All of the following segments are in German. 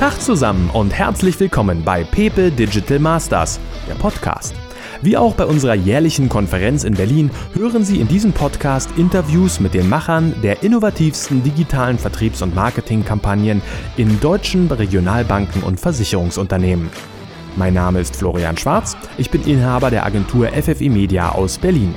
Tag zusammen und herzlich willkommen bei Pepe Digital Masters, der Podcast. Wie auch bei unserer jährlichen Konferenz in Berlin hören Sie in diesem Podcast Interviews mit den Machern der innovativsten digitalen Vertriebs- und Marketingkampagnen in deutschen Regionalbanken und Versicherungsunternehmen. Mein Name ist Florian Schwarz, ich bin Inhaber der Agentur FFI Media aus Berlin.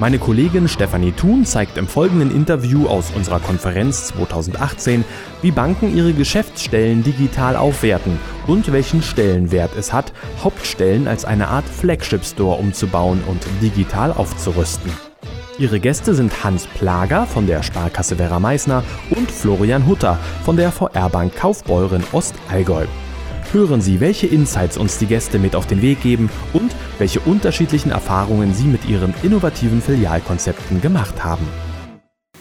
Meine Kollegin Stefanie Thun zeigt im folgenden Interview aus unserer Konferenz 2018, wie Banken ihre Geschäftsstellen digital aufwerten und welchen Stellenwert es hat, Hauptstellen als eine Art Flagship Store umzubauen und digital aufzurüsten. Ihre Gäste sind Hans Plager von der Sparkasse Werra Meißner und Florian Hutter von der VR Bank Kaufbeuren Ostallgäu. Hören Sie, welche Insights uns die Gäste mit auf den Weg geben und welche unterschiedlichen Erfahrungen sie mit ihren innovativen Filialkonzepten gemacht haben.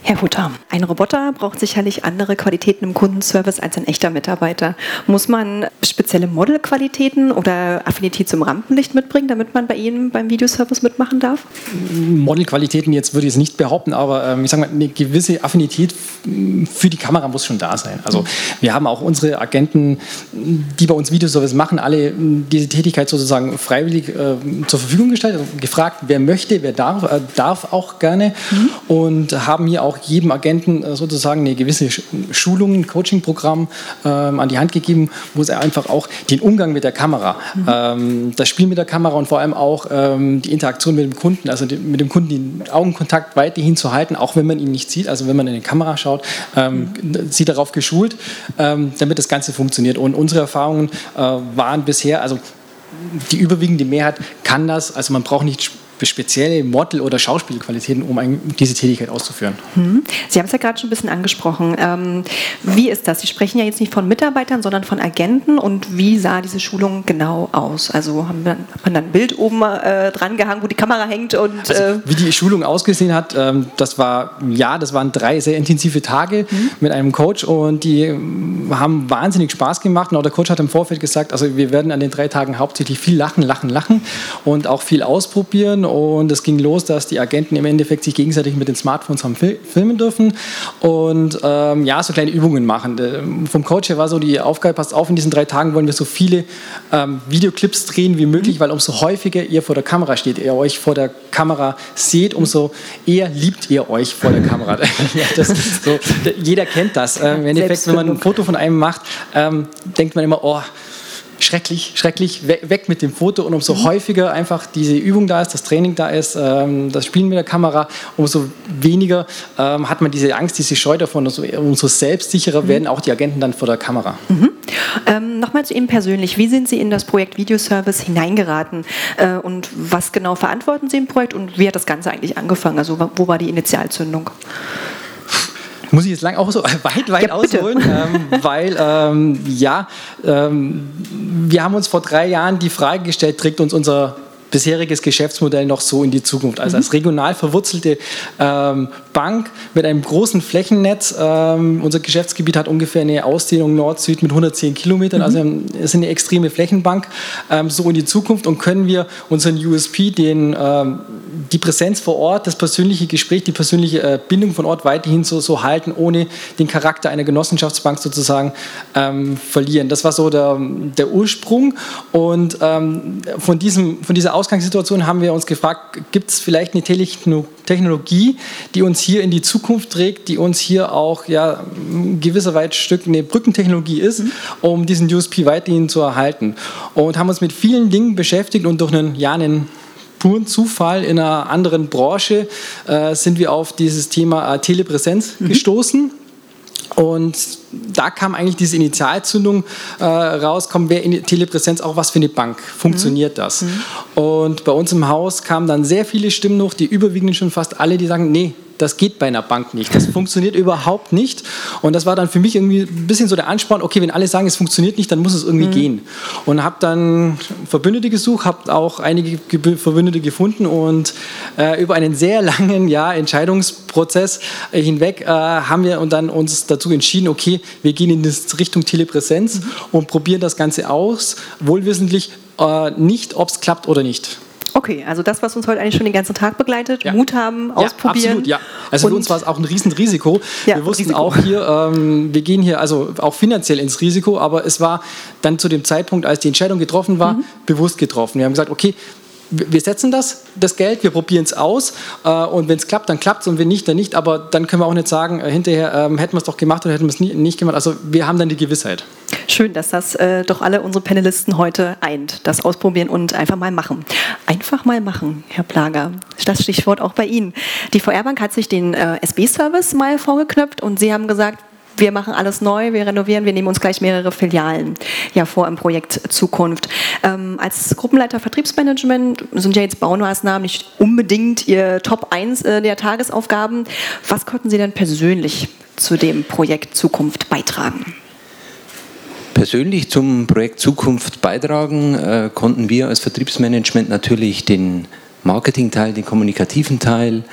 Herr Hutter, ein Roboter braucht sicherlich andere Qualitäten im Kundenservice als ein echter Mitarbeiter. Muss man spezielle Modelqualitäten oder Affinität zum Rampenlicht mitbringen, damit man bei Ihnen beim Videoservice mitmachen darf? Modelqualitäten jetzt würde ich es nicht behaupten, aber ähm, ich sage mal, eine gewisse Affinität für die Kamera muss schon da sein. Also wir haben auch unsere Agenten, die bei uns Videoservice machen, alle diese Tätigkeit sozusagen freiwillig äh, zur Verfügung gestellt, also gefragt, wer möchte, wer darf, äh, darf auch gerne mhm. und haben hier auch jedem Agenten äh, sozusagen eine gewisse Schulung, ein Coaching-Programm ähm, an die Hand gegeben, wo es einfach auch den Umgang mit der Kamera, mhm. ähm, das Spiel mit der Kamera und vor allem auch ähm, die Interaktion mit dem Kunden, also die, mit dem Kunden den Augenkontakt weiterhin zu halten, auch wenn man ihn nicht sieht, also wenn man in die Kamera schaut, ähm, mhm. sie darauf geschult, ähm, damit das Ganze funktioniert. Und unsere Erfahrungen äh, waren bisher, also die überwiegende Mehrheit kann das, also man braucht nicht spezielle Model- oder Schauspielqualitäten, um diese Tätigkeit auszuführen. Hm. Sie haben es ja gerade schon ein bisschen angesprochen. Ähm, wie ist das? Sie sprechen ja jetzt nicht von Mitarbeitern, sondern von Agenten. Und wie sah diese Schulung genau aus? Also haben wir, hat man dann ein Bild oben äh, dran gehangen, wo die Kamera hängt? Und, also, äh wie die Schulung ausgesehen hat, ähm, das war, ja, das waren drei sehr intensive Tage hm. mit einem Coach und die ähm, haben wahnsinnig Spaß gemacht. Und auch der Coach hat im Vorfeld gesagt, also wir werden an den drei Tagen hauptsächlich viel lachen, lachen, lachen und auch viel ausprobieren und es ging los, dass die Agenten im Endeffekt sich gegenseitig mit den Smartphones haben filmen dürfen und ähm, ja, so kleine Übungen machen. Ähm, vom Coach her war so die Aufgabe, passt auf, in diesen drei Tagen wollen wir so viele ähm, Videoclips drehen wie möglich, weil umso häufiger ihr vor der Kamera steht, ihr euch vor der Kamera seht, umso eher liebt ihr euch vor der Kamera. ja, so, jeder kennt das. Äh, Im Endeffekt, wenn man ein Foto von einem macht, ähm, denkt man immer, oh, schrecklich, schrecklich, weg mit dem Foto und umso mhm. häufiger einfach diese Übung da ist, das Training da ist, ähm, das Spielen mit der Kamera, umso weniger ähm, hat man diese Angst, diese Scheu davon, umso, umso selbstsicherer mhm. werden auch die Agenten dann vor der Kamera. Mhm. Ähm, Nochmal zu Ihnen persönlich, wie sind Sie in das Projekt Videoservice hineingeraten äh, und was genau verantworten Sie im Projekt und wie hat das Ganze eigentlich angefangen? Also wo war die Initialzündung? Muss ich jetzt lang auch so weit, weit ja, ausholen, ähm, weil ähm, ja, ähm, wir haben uns vor drei Jahren die Frage gestellt, trägt uns unser bisheriges Geschäftsmodell noch so in die Zukunft. Also mhm. als regional verwurzelte ähm, Bank mit einem großen Flächennetz. Ähm, unser Geschäftsgebiet hat ungefähr eine Ausdehnung Nord-Süd mit 110 Kilometern. Mhm. Also es ist eine extreme Flächenbank. Ähm, so in die Zukunft und können wir unseren USP, den, ähm, die Präsenz vor Ort, das persönliche Gespräch, die persönliche äh, Bindung von Ort weiterhin so, so halten, ohne den Charakter einer Genossenschaftsbank sozusagen ähm, verlieren. Das war so der, der Ursprung. Und ähm, von, diesem, von dieser Ausgangssituation haben wir uns gefragt, gibt es vielleicht eine Technologie, die uns hier in die Zukunft trägt, die uns hier auch ja, gewisser weit Stück eine Brückentechnologie ist, mhm. um diesen USP weiterhin zu erhalten. Und haben uns mit vielen Dingen beschäftigt und durch einen, ja, einen puren Zufall in einer anderen Branche äh, sind wir auf dieses Thema äh, Telepräsenz mhm. gestoßen. Und da kam eigentlich diese Initialzündung äh, raus, kommt wer in Telepräsenz auch was für eine Bank? Funktioniert mhm. das? Mhm. Und bei uns im Haus kamen dann sehr viele Stimmen hoch, die überwiegend schon fast alle, die sagen, nee, das geht bei einer Bank nicht. Das funktioniert überhaupt nicht. Und das war dann für mich irgendwie ein bisschen so der Ansporn, okay, wenn alle sagen, es funktioniert nicht, dann muss es irgendwie mhm. gehen. Und habe dann Verbündete gesucht, habe auch einige Verbündete gefunden und äh, über einen sehr langen ja, Entscheidungsprozess hinweg äh, haben wir und dann uns dazu entschieden, okay, wir gehen in Richtung Telepräsenz mhm. und probieren das Ganze aus, wohlwissentlich äh, nicht, ob es klappt oder nicht. Okay, also das, was uns heute eigentlich schon den ganzen Tag begleitet, ja. Mut haben, ausprobieren. Ja, absolut, ja. Also für uns war es auch ein Riesenrisiko. Ja, wir wussten Risiko. auch hier, ähm, wir gehen hier also auch finanziell ins Risiko, aber es war dann zu dem Zeitpunkt, als die Entscheidung getroffen war, mhm. bewusst getroffen. Wir haben gesagt, okay, wir setzen das, das Geld, wir probieren es aus äh, und wenn es klappt, dann klappt es und wenn nicht, dann nicht. Aber dann können wir auch nicht sagen, äh, hinterher ähm, hätten wir es doch gemacht oder hätten wir es nie, nicht gemacht. Also wir haben dann die Gewissheit. Schön, dass das äh, doch alle unsere Panelisten heute eint. Das ausprobieren und einfach mal machen. Einfach mal machen, Herr Plager. Das Stichwort auch bei Ihnen. Die VR-Bank hat sich den äh, SB-Service mal vorgeknöpft und Sie haben gesagt, wir machen alles neu, wir renovieren, wir nehmen uns gleich mehrere Filialen ja vor im Projekt Zukunft. Ähm, als Gruppenleiter Vertriebsmanagement sind ja jetzt Baumaßnahmen nicht unbedingt Ihr Top 1 äh, der Tagesaufgaben. Was konnten Sie denn persönlich zu dem Projekt Zukunft beitragen? Persönlich zum Projekt Zukunft beitragen äh, konnten wir als Vertriebsmanagement natürlich den Marketingteil, den kommunikativen Teil,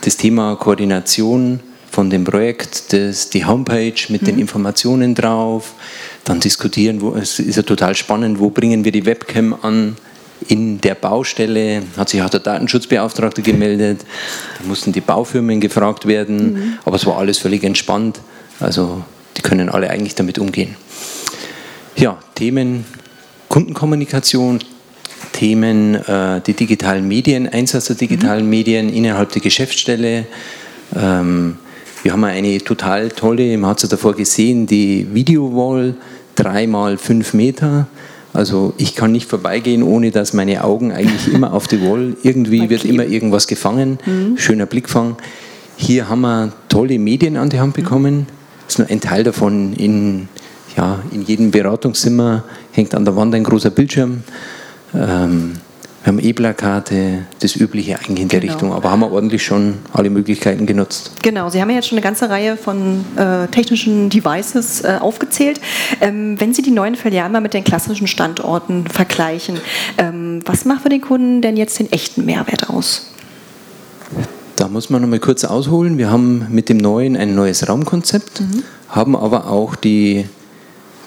das Thema Koordination von dem Projekt, das, die Homepage mit mhm. den Informationen drauf, dann diskutieren, wo, es ist ja total spannend, wo bringen wir die Webcam an, in der Baustelle hat sich auch der Datenschutzbeauftragte gemeldet, da mussten die Baufirmen gefragt werden, mhm. aber es war alles völlig entspannt, also die können alle eigentlich damit umgehen. Ja, Themen Kundenkommunikation, Themen äh, die digitalen Medien, Einsatz der digitalen mhm. Medien innerhalb der Geschäftsstelle, ähm, wir haben eine total tolle, man hat es davor gesehen, die Video-Wall, drei mal fünf Meter. Also ich kann nicht vorbeigehen, ohne dass meine Augen eigentlich immer auf die Wall, irgendwie okay. wird immer irgendwas gefangen, mhm. schöner Blickfang. Hier haben wir tolle Medien an die Hand bekommen. Das ist nur ein Teil davon. In, ja, in jedem Beratungszimmer hängt an der Wand ein großer Bildschirm. Ähm, wir haben E-Plakate, das Übliche eigentlich in der genau. Richtung, aber haben wir ordentlich schon alle Möglichkeiten genutzt. Genau, Sie haben ja jetzt schon eine ganze Reihe von äh, technischen Devices äh, aufgezählt. Ähm, wenn Sie die neuen Filialen mal mit den klassischen Standorten vergleichen, ähm, was macht für den Kunden denn jetzt den echten Mehrwert aus? Da muss man noch mal kurz ausholen. Wir haben mit dem neuen ein neues Raumkonzept, mhm. haben aber auch die,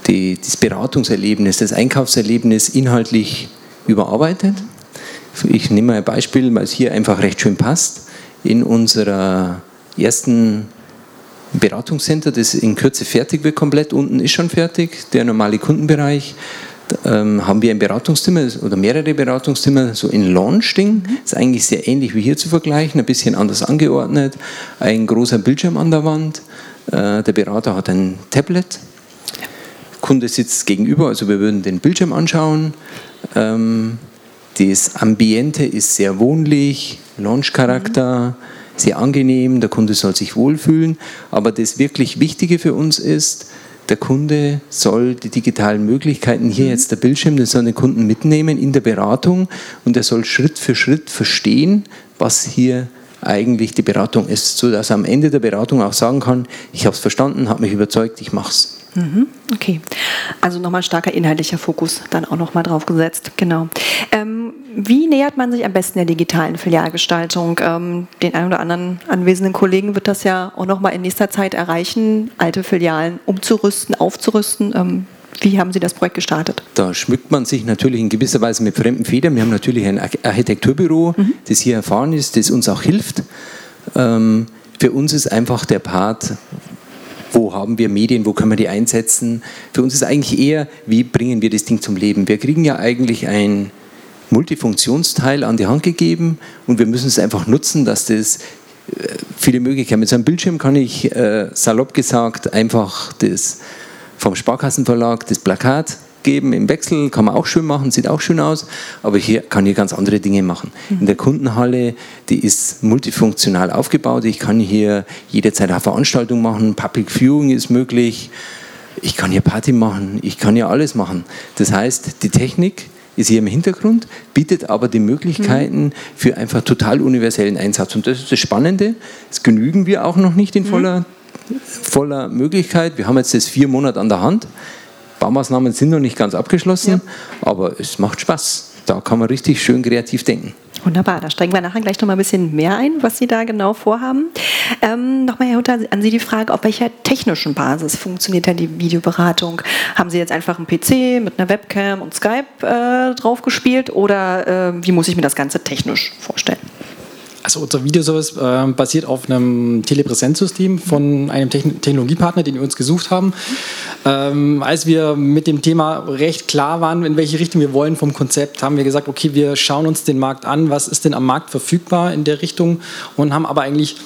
die, das Beratungserlebnis, das Einkaufserlebnis inhaltlich überarbeitet. Ich nehme mal ein Beispiel, weil es hier einfach recht schön passt. In unserer ersten Beratungscenter, das in Kürze fertig wird, komplett unten ist schon fertig, der normale Kundenbereich. Ähm, haben wir ein Beratungszimmer oder mehrere Beratungszimmer so in Launch-Ding. Ist eigentlich sehr ähnlich wie hier zu vergleichen, ein bisschen anders angeordnet. Ein großer Bildschirm an der Wand. Äh, der Berater hat ein Tablet. Der Kunde sitzt gegenüber, also wir würden den Bildschirm anschauen. Ähm, das Ambiente ist sehr wohnlich, Launch-Charakter, mhm. sehr angenehm, der Kunde soll sich wohlfühlen. Aber das wirklich Wichtige für uns ist, der Kunde soll die digitalen Möglichkeiten, hier mhm. jetzt der Bildschirm, den soll den Kunden mitnehmen in der Beratung und er soll Schritt für Schritt verstehen, was hier eigentlich die Beratung ist, sodass er am Ende der Beratung auch sagen kann, ich habe es verstanden, habe mich überzeugt, ich mache es. Mhm, okay, also nochmal starker inhaltlicher Fokus dann auch nochmal drauf gesetzt, genau. Ähm, wie nähert man sich am besten der digitalen Filialgestaltung? Ähm, den einen oder anderen anwesenden Kollegen wird das ja auch nochmal in nächster Zeit erreichen, alte Filialen umzurüsten, aufzurüsten. Ähm, wie haben Sie das Projekt gestartet? Da schmückt man sich natürlich in gewisser Weise mit fremden Federn. Wir haben natürlich ein Architekturbüro, mhm. das hier erfahren ist, das uns auch hilft. Ähm, für uns ist einfach der Part, wo haben wir Medien, wo können wir die einsetzen. Für uns ist eigentlich eher, wie bringen wir das Ding zum Leben. Wir kriegen ja eigentlich ein Multifunktionsteil an die Hand gegeben und wir müssen es einfach nutzen, dass das äh, viele Möglichkeiten. Mit so einem Bildschirm kann ich äh, salopp gesagt einfach das vom Sparkassenverlag das Plakat geben im Wechsel, kann man auch schön machen, sieht auch schön aus, aber hier kann ich ganz andere Dinge machen. Mhm. In der Kundenhalle, die ist multifunktional aufgebaut, ich kann hier jederzeit eine Veranstaltung machen, Public Viewing ist möglich, ich kann hier Party machen, ich kann hier alles machen. Das heißt, die Technik ist hier im Hintergrund, bietet aber die Möglichkeiten mhm. für einfach total universellen Einsatz. Und das ist das Spannende, das genügen wir auch noch nicht in mhm. voller, voller Möglichkeit. Wir haben jetzt das vier Monate an der Hand. Baumaßnahmen sind noch nicht ganz abgeschlossen, ja. aber es macht Spaß. Da kann man richtig schön kreativ denken. Wunderbar, da steigen wir nachher gleich noch mal ein bisschen mehr ein, was Sie da genau vorhaben. Ähm, Nochmal, Herr Hutter, an Sie die Frage, auf welcher technischen Basis funktioniert denn die Videoberatung? Haben Sie jetzt einfach einen PC mit einer Webcam und Skype äh, draufgespielt oder äh, wie muss ich mir das Ganze technisch vorstellen? Also unser Videoservice äh, basiert auf einem Telepräsenzsystem von einem Techn Technologiepartner, den wir uns gesucht haben. Ähm, als wir mit dem Thema recht klar waren, in welche Richtung wir wollen vom Konzept, haben wir gesagt, okay, wir schauen uns den Markt an, was ist denn am Markt verfügbar in der Richtung und haben aber eigentlich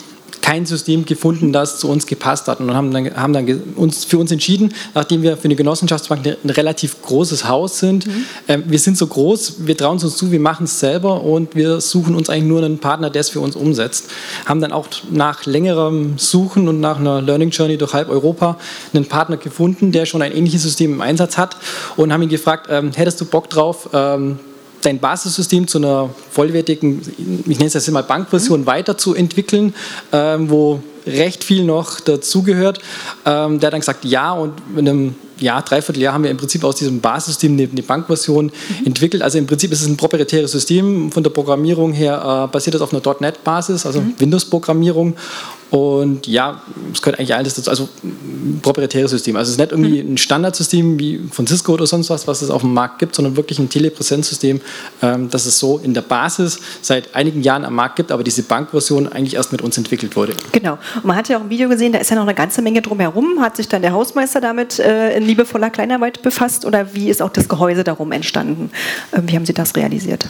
kein System gefunden, das zu uns gepasst hat. Und haben dann, haben dann uns für uns entschieden, nachdem wir für eine Genossenschaftsbank ein relativ großes Haus sind. Mhm. Ähm, wir sind so groß, wir trauen es uns zu, wir machen es selber und wir suchen uns eigentlich nur einen Partner, der es für uns umsetzt. Haben dann auch nach längerem Suchen und nach einer Learning Journey durch halb Europa einen Partner gefunden, der schon ein ähnliches System im Einsatz hat und haben ihn gefragt, ähm, hättest du Bock drauf, ähm, dein Basissystem zu einer vollwertigen, ich nenne es jetzt mal Bankversion, mhm. weiterzuentwickeln, ähm, wo recht viel noch dazugehört. Ähm, der hat dann gesagt, ja, und in einem Jahr, dreiviertel Jahr haben wir im Prinzip aus diesem Basissystem eine, eine Bankversion mhm. entwickelt. Also im Prinzip ist es ein proprietäres System. Von der Programmierung her äh, basiert es auf einer .NET-Basis, also mhm. Windows-Programmierung. Und ja, es gehört eigentlich alles dazu, also proprietäres System. Also es ist nicht irgendwie mhm. ein Standardsystem wie von Cisco oder sonst was, was es auf dem Markt gibt, sondern wirklich ein Telepräsenzsystem, ähm, das es so in der Basis seit einigen Jahren am Markt gibt, aber diese Bankversion eigentlich erst mit uns entwickelt wurde. Genau. Und man hat ja auch ein Video gesehen, da ist ja noch eine ganze Menge drumherum. Hat sich dann der Hausmeister damit äh, in liebevoller Kleinarbeit befasst oder wie ist auch das Gehäuse darum entstanden? Ähm, wie haben Sie das realisiert?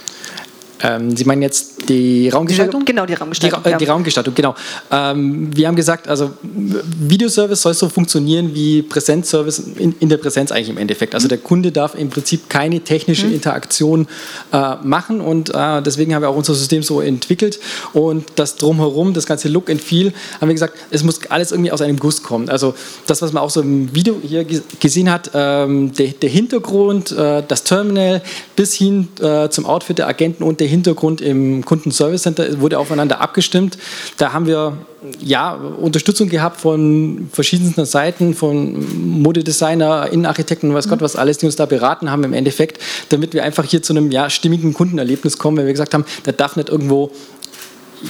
Ähm, Sie meinen jetzt die Raumgestaltung? Genau, die Raumgestaltung. Die, äh, die Raumgestaltung, genau. Ähm, wir haben gesagt, also Videoservice soll so funktionieren wie Präsenzservice in, in, der Präsenz eigentlich im Endeffekt. Also mhm. der Kunde darf im Prinzip keine technische mhm. Interaktion äh, machen und äh, deswegen haben wir auch unser System so entwickelt und das drumherum, das ganze Look and Feel, haben wir gesagt, es muss alles irgendwie aus einem Guss kommen. Also das, was man auch so im Video hier gesehen hat, ähm, der, der, Hintergrund, äh, das Terminal bis hin äh, zum Outfit der Agenten und der Hintergrund im Kundenservice Center wurde aufeinander abgestimmt. Da haben wir ja, Unterstützung gehabt von verschiedensten Seiten, von Modedesigner, Innenarchitekten weiß Gott was alles, die uns da beraten haben im Endeffekt, damit wir einfach hier zu einem ja, stimmigen Kundenerlebnis kommen, weil wir gesagt haben, da darf nicht irgendwo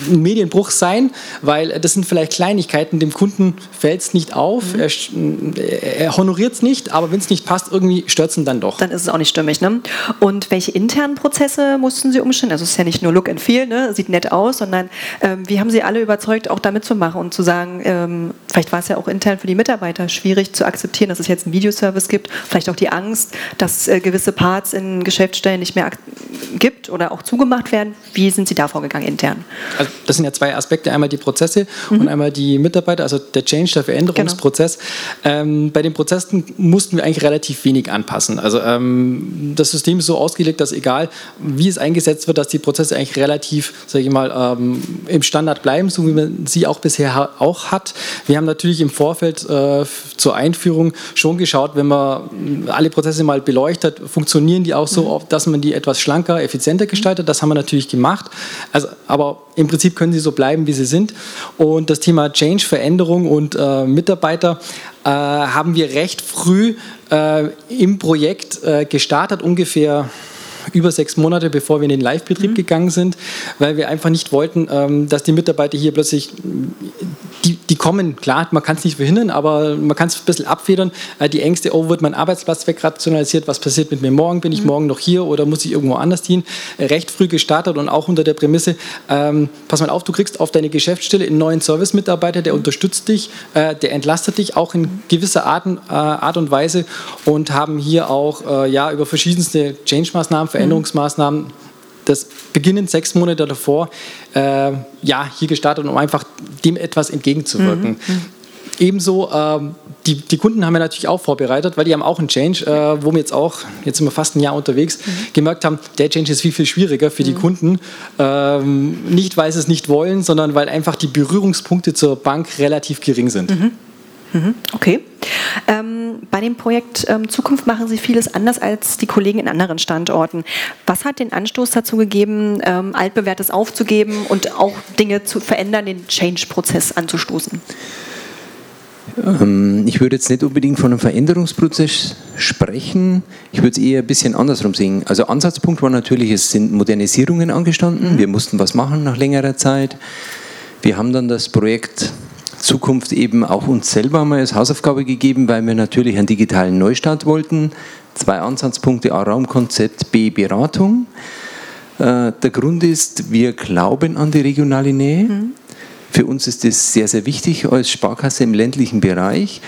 ein Medienbruch sein, weil das sind vielleicht Kleinigkeiten, dem Kunden fällt es nicht auf, mhm. er, er honoriert es nicht, aber wenn es nicht passt, irgendwie stört es ihn dann doch. Dann ist es auch nicht stimmig. Ne? Und welche internen Prozesse mussten Sie umstellen? Also es ist ja nicht nur Look and Feel, ne? sieht nett aus, sondern ähm, wie haben Sie alle überzeugt, auch damit zu machen und zu sagen, ähm, vielleicht war es ja auch intern für die Mitarbeiter schwierig zu akzeptieren, dass es jetzt einen Videoservice gibt, vielleicht auch die Angst, dass äh, gewisse Parts in Geschäftsstellen nicht mehr gibt oder auch zugemacht werden. Wie sind Sie da vorgegangen intern? Also das sind ja zwei Aspekte, einmal die Prozesse mhm. und einmal die Mitarbeiter, also der Change, der Veränderungsprozess. Genau. Ähm, bei den Prozessen mussten wir eigentlich relativ wenig anpassen. Also ähm, das System ist so ausgelegt, dass egal wie es eingesetzt wird, dass die Prozesse eigentlich relativ, sage ich mal, ähm, im Standard bleiben, so wie man sie auch bisher auch hat. Wir haben natürlich im Vorfeld äh, zur Einführung schon geschaut, wenn man alle Prozesse mal beleuchtet, funktionieren die auch so, mhm. dass man die etwas schlanker, effizienter gestaltet. Das haben wir natürlich gemacht. Also, aber im Prinzip können sie so bleiben, wie sie sind. Und das Thema Change, Veränderung und äh, Mitarbeiter äh, haben wir recht früh äh, im Projekt äh, gestartet, ungefähr über sechs Monate, bevor wir in den Live-Betrieb mhm. gegangen sind, weil wir einfach nicht wollten, ähm, dass die Mitarbeiter hier plötzlich, die, die kommen, klar, man kann es nicht verhindern, aber man kann es ein bisschen abfedern. Äh, die Ängste, oh, wird mein Arbeitsplatz wegrationalisiert, was passiert mit mir morgen, bin ich mhm. morgen noch hier oder muss ich irgendwo anders dienen? Äh, recht früh gestartet und auch unter der Prämisse, ähm, pass mal auf, du kriegst auf deine Geschäftsstelle einen neuen Service-Mitarbeiter, der mhm. unterstützt dich, äh, der entlastet dich auch in gewisser Art, äh, Art und Weise und haben hier auch äh, ja, über verschiedenste Change-Maßnahmen Veränderungsmaßnahmen das beginnend sechs Monate davor äh, ja, hier gestartet, um einfach dem etwas entgegenzuwirken. Mhm. mhm. Ebenso, ähm, die, die Kunden haben wir natürlich auch vorbereitet, weil die haben auch einen Change, äh, wo wir jetzt auch, jetzt sind wir fast ein Jahr unterwegs, mhm. gemerkt haben, der Change ist viel, viel schwieriger für die mhm. Kunden. Ähm, nicht, weil sie es nicht wollen, sondern weil einfach die Berührungspunkte zur Bank relativ gering sind. Mhm. Mhm. Okay. Ähm, bei dem Projekt ähm, Zukunft machen Sie vieles anders als die Kollegen in anderen Standorten. Was hat den Anstoß dazu gegeben, ähm, altbewährtes aufzugeben und auch Dinge zu verändern, den Change-Prozess anzustoßen? Ähm, ich würde jetzt nicht unbedingt von einem Veränderungsprozess sprechen. Ich würde es eher ein bisschen andersrum sehen. Also Ansatzpunkt war natürlich, es sind Modernisierungen angestanden. Wir mussten was machen nach längerer Zeit. Wir haben dann das Projekt Zukunft eben auch uns selber mal als Hausaufgabe gegeben, weil wir natürlich einen digitalen Neustart wollten. Zwei Ansatzpunkte, A Raumkonzept, B Beratung. Äh, der Grund ist, wir glauben an die regionale Nähe. Mhm. Für uns ist das sehr, sehr wichtig als Sparkasse im ländlichen Bereich.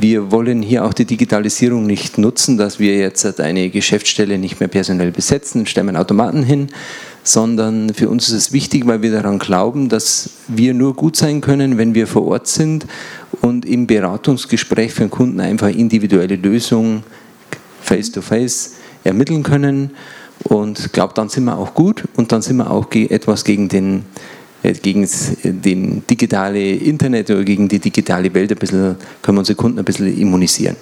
Wir wollen hier auch die Digitalisierung nicht nutzen, dass wir jetzt eine Geschäftsstelle nicht mehr personell besetzen, stellen einen Automaten hin, sondern für uns ist es wichtig, weil wir daran glauben, dass wir nur gut sein können, wenn wir vor Ort sind und im Beratungsgespräch für den Kunden einfach individuelle Lösungen face-to-face ermitteln können. Und glaube, dann sind wir auch gut und dann sind wir auch etwas gegen den gegen das den digitale Internet oder gegen die digitale Welt ein bisschen, können wir unsere Kunden ein bisschen immunisieren.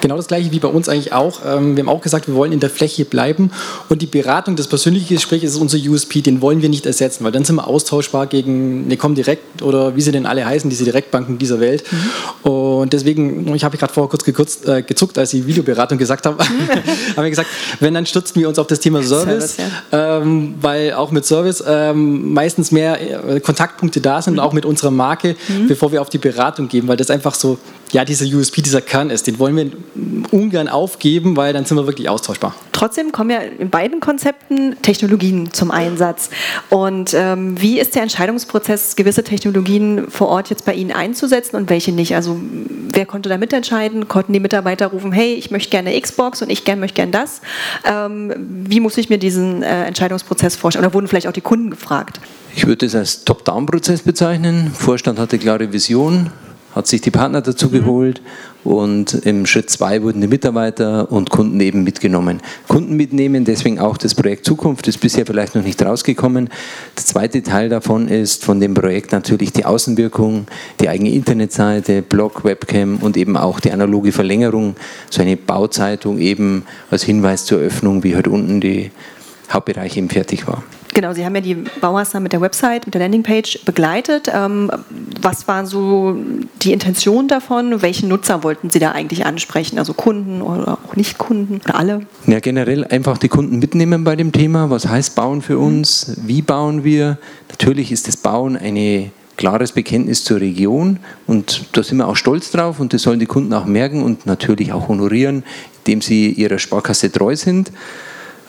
Genau das gleiche wie bei uns eigentlich auch. Ähm, wir haben auch gesagt, wir wollen in der Fläche bleiben und die Beratung, das persönliche Gespräch ist unser USP, den wollen wir nicht ersetzen, weil dann sind wir austauschbar gegen eine Comdirect oder wie sie denn alle heißen, diese Direktbanken dieser Welt. Mhm. Und deswegen, ich habe gerade vorher kurz gekürzt, äh, gezuckt, als ich Videoberatung gesagt habe, haben wir gesagt, wenn, dann stürzen wir uns auf das Thema Service, Service ja. ähm, weil auch mit Service ähm, meistens mehr äh, Kontaktpunkte da sind, mhm. auch mit unserer Marke, mhm. bevor wir auf die Beratung gehen, weil das einfach so, ja, dieser USP, dieser Kern ist, den wollen wir ungern aufgeben, weil dann sind wir wirklich austauschbar. Trotzdem kommen ja in beiden Konzepten Technologien zum Einsatz. Und ähm, wie ist der Entscheidungsprozess, gewisse Technologien vor Ort jetzt bei Ihnen einzusetzen und welche nicht? Also wer konnte da mitentscheiden? Konnten die Mitarbeiter rufen, hey, ich möchte gerne Xbox und ich gern, möchte gerne das? Ähm, wie muss ich mir diesen äh, Entscheidungsprozess vorstellen? Oder wurden vielleicht auch die Kunden gefragt? Ich würde es als Top-Down-Prozess bezeichnen. Vorstand hatte klare Vision, hat sich die Partner dazu mhm. geholt und im Schritt zwei wurden die Mitarbeiter und Kunden eben mitgenommen. Kunden mitnehmen, deswegen auch das Projekt Zukunft ist bisher vielleicht noch nicht rausgekommen. Der zweite Teil davon ist von dem Projekt natürlich die Außenwirkung, die eigene Internetseite, Blog, Webcam und eben auch die analoge Verlängerung, so eine Bauzeitung eben als Hinweis zur Öffnung, wie heute unten die Hauptbereich eben fertig war. Genau, Sie haben ja die Baumaßnahmen mit der Website, mit der Landingpage begleitet. Ähm, was war so die Intention davon? Welche Nutzer wollten Sie da eigentlich ansprechen? Also Kunden oder auch Nicht-Kunden oder alle? Ja, generell einfach die Kunden mitnehmen bei dem Thema. Was heißt Bauen für uns? Wie bauen wir? Natürlich ist das Bauen ein klares Bekenntnis zur Region und da sind wir auch stolz drauf und das sollen die Kunden auch merken und natürlich auch honorieren, indem sie ihrer Sparkasse treu sind.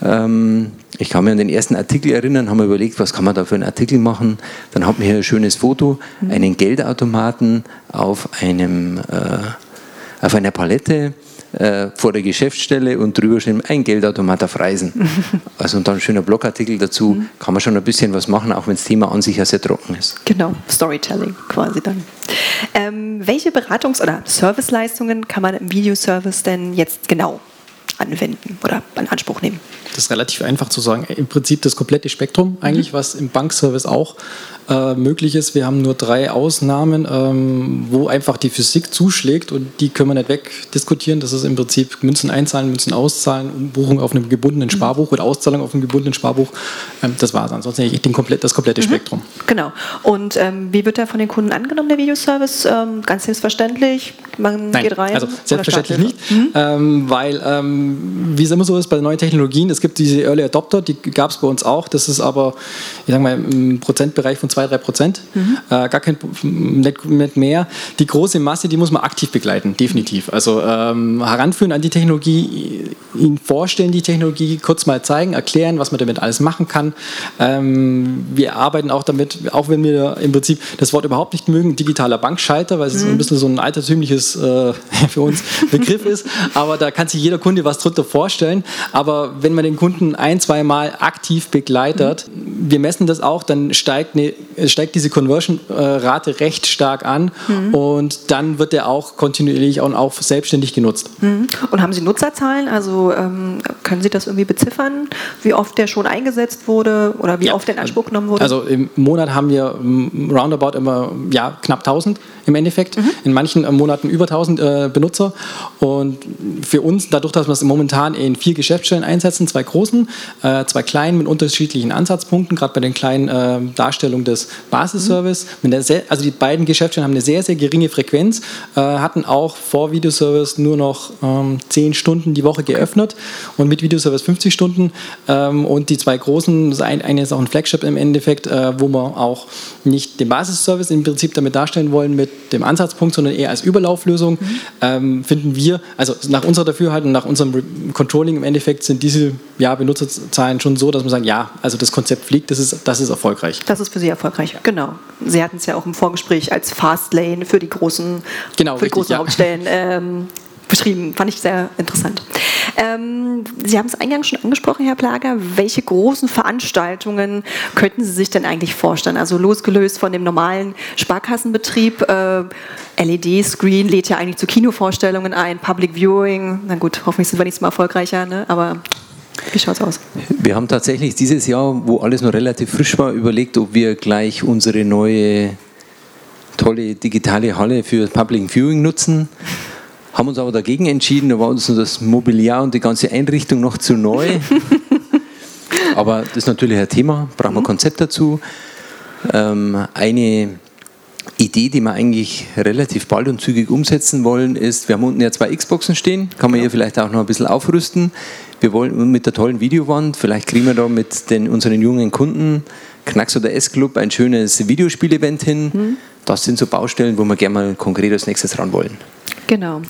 Ähm, ich kann mich an den ersten Artikel erinnern, haben wir überlegt, was kann man da für einen Artikel machen. Dann haben wir hier ein schönes Foto, mhm. einen Geldautomaten auf, einem, äh, auf einer Palette äh, vor der Geschäftsstelle und drüber stehen ein Geldautomat auf Reisen. Also und dann ein schöner Blogartikel dazu, mhm. kann man schon ein bisschen was machen, auch wenn das Thema an sich ja sehr trocken ist. Genau, Storytelling quasi dann. Ähm, welche Beratungs- oder Serviceleistungen kann man im Videoservice denn jetzt genau anwenden oder in Anspruch nehmen? Das ist relativ einfach zu sagen. Im Prinzip das komplette Spektrum, eigentlich, mhm. was im Bankservice auch äh, möglich ist. Wir haben nur drei Ausnahmen, ähm, wo einfach die Physik zuschlägt und die können wir nicht wegdiskutieren. Das ist im Prinzip Münzen einzahlen, Münzen auszahlen, Umbuchung auf einem gebundenen mhm. Sparbuch oder Auszahlung auf einem gebundenen Sparbuch. Ähm, das war es. Ansonsten eigentlich den komplett, das komplette mhm. Spektrum. Genau. Und ähm, wie wird der von den Kunden angenommen, der Videoservice? Ähm, ganz selbstverständlich. Man Nein, geht rein. Also selbstverständlich nicht, mhm. Ähm, weil ähm, wie es immer so ist bei neuen Technologien, es gibt diese Early Adopter, die gab es bei uns auch. Das ist aber, ich sag mal, im Prozentbereich von 2 zwei, drei Prozent, mhm. äh, gar kein nicht, nicht, mehr. Die große Masse, die muss man aktiv begleiten, definitiv. Also ähm, heranführen an die Technologie, ihnen vorstellen, die Technologie kurz mal zeigen, erklären, was man damit alles machen kann. Ähm, wir arbeiten auch damit, auch wenn wir im Prinzip das Wort überhaupt nicht mögen, digitaler Bankschalter, weil es mhm. ein bisschen so ein altertümliches äh, für uns Begriff ist, aber da kann sich jeder Kunde was drunter vorstellen. Aber wenn man den Kunden ein, zwei Mal aktiv begleitet, mhm. wir messen das auch, dann steigt eine steigt diese Conversion-Rate recht stark an mhm. und dann wird er auch kontinuierlich und auch selbstständig genutzt. Mhm. Und haben Sie Nutzerzahlen? Also ähm, können Sie das irgendwie beziffern, wie oft der schon eingesetzt wurde oder wie ja. oft der in Anspruch genommen wurde? Also im Monat haben wir roundabout immer ja, knapp 1000 im Endeffekt. Mhm. In manchen Monaten über 1000 äh, Benutzer. Und für uns, dadurch, dass wir es momentan in vier Geschäftsstellen einsetzen, zwei großen, äh, zwei kleinen mit unterschiedlichen Ansatzpunkten, gerade bei den kleinen äh, Darstellungen des Basisservice. Mhm. also die beiden Geschäftsstellen haben eine sehr, sehr geringe Frequenz, äh, hatten auch vor Videoservice nur noch ähm, 10 Stunden die Woche geöffnet und mit Videoservice 50 Stunden. Ähm, und die zwei großen, das eine ist auch ein Flagship im Endeffekt, äh, wo wir auch nicht den Basisservice im Prinzip damit darstellen wollen mit dem Ansatzpunkt, sondern eher als Überlauflösung, mhm. ähm, finden wir, also nach unserer Dafürhaltung, nach unserem Controlling im Endeffekt sind diese ja, Benutzerzahlen schon so, dass man sagen, ja, also das Konzept fliegt, das ist, das ist erfolgreich. Das ist für Sie erfolgreich, genau. Sie hatten es ja auch im Vorgespräch als Fastlane für die großen, genau, für die großen ja. Hauptstellen ähm, beschrieben. Fand ich sehr interessant. Ähm, Sie haben es eingangs schon angesprochen, Herr Plager. Welche großen Veranstaltungen könnten Sie sich denn eigentlich vorstellen? Also losgelöst von dem normalen Sparkassenbetrieb. Äh, LED-Screen lädt ja eigentlich zu Kinovorstellungen ein, Public Viewing. Na gut, hoffentlich sind wir nächstes Mal erfolgreicher, ne? aber wie schaut es aus? Wir haben tatsächlich dieses Jahr, wo alles noch relativ frisch war, überlegt, ob wir gleich unsere neue tolle digitale Halle für Public Viewing nutzen haben uns aber dagegen entschieden, da war uns das Mobiliar und die ganze Einrichtung noch zu neu. aber das ist natürlich ein Thema, brauchen wir ein Konzept dazu. Ähm, eine Idee, die wir eigentlich relativ bald und zügig umsetzen wollen, ist, wir haben unten ja zwei Xboxen stehen, kann man hier vielleicht auch noch ein bisschen aufrüsten. Wir wollen mit der tollen Videowand, vielleicht kriegen wir da mit den, unseren jungen Kunden, Knacks oder S-Club, ein schönes Videospielevent hin. Mhm. Das sind so Baustellen, wo wir gerne mal konkret als nächstes ran wollen. Genau.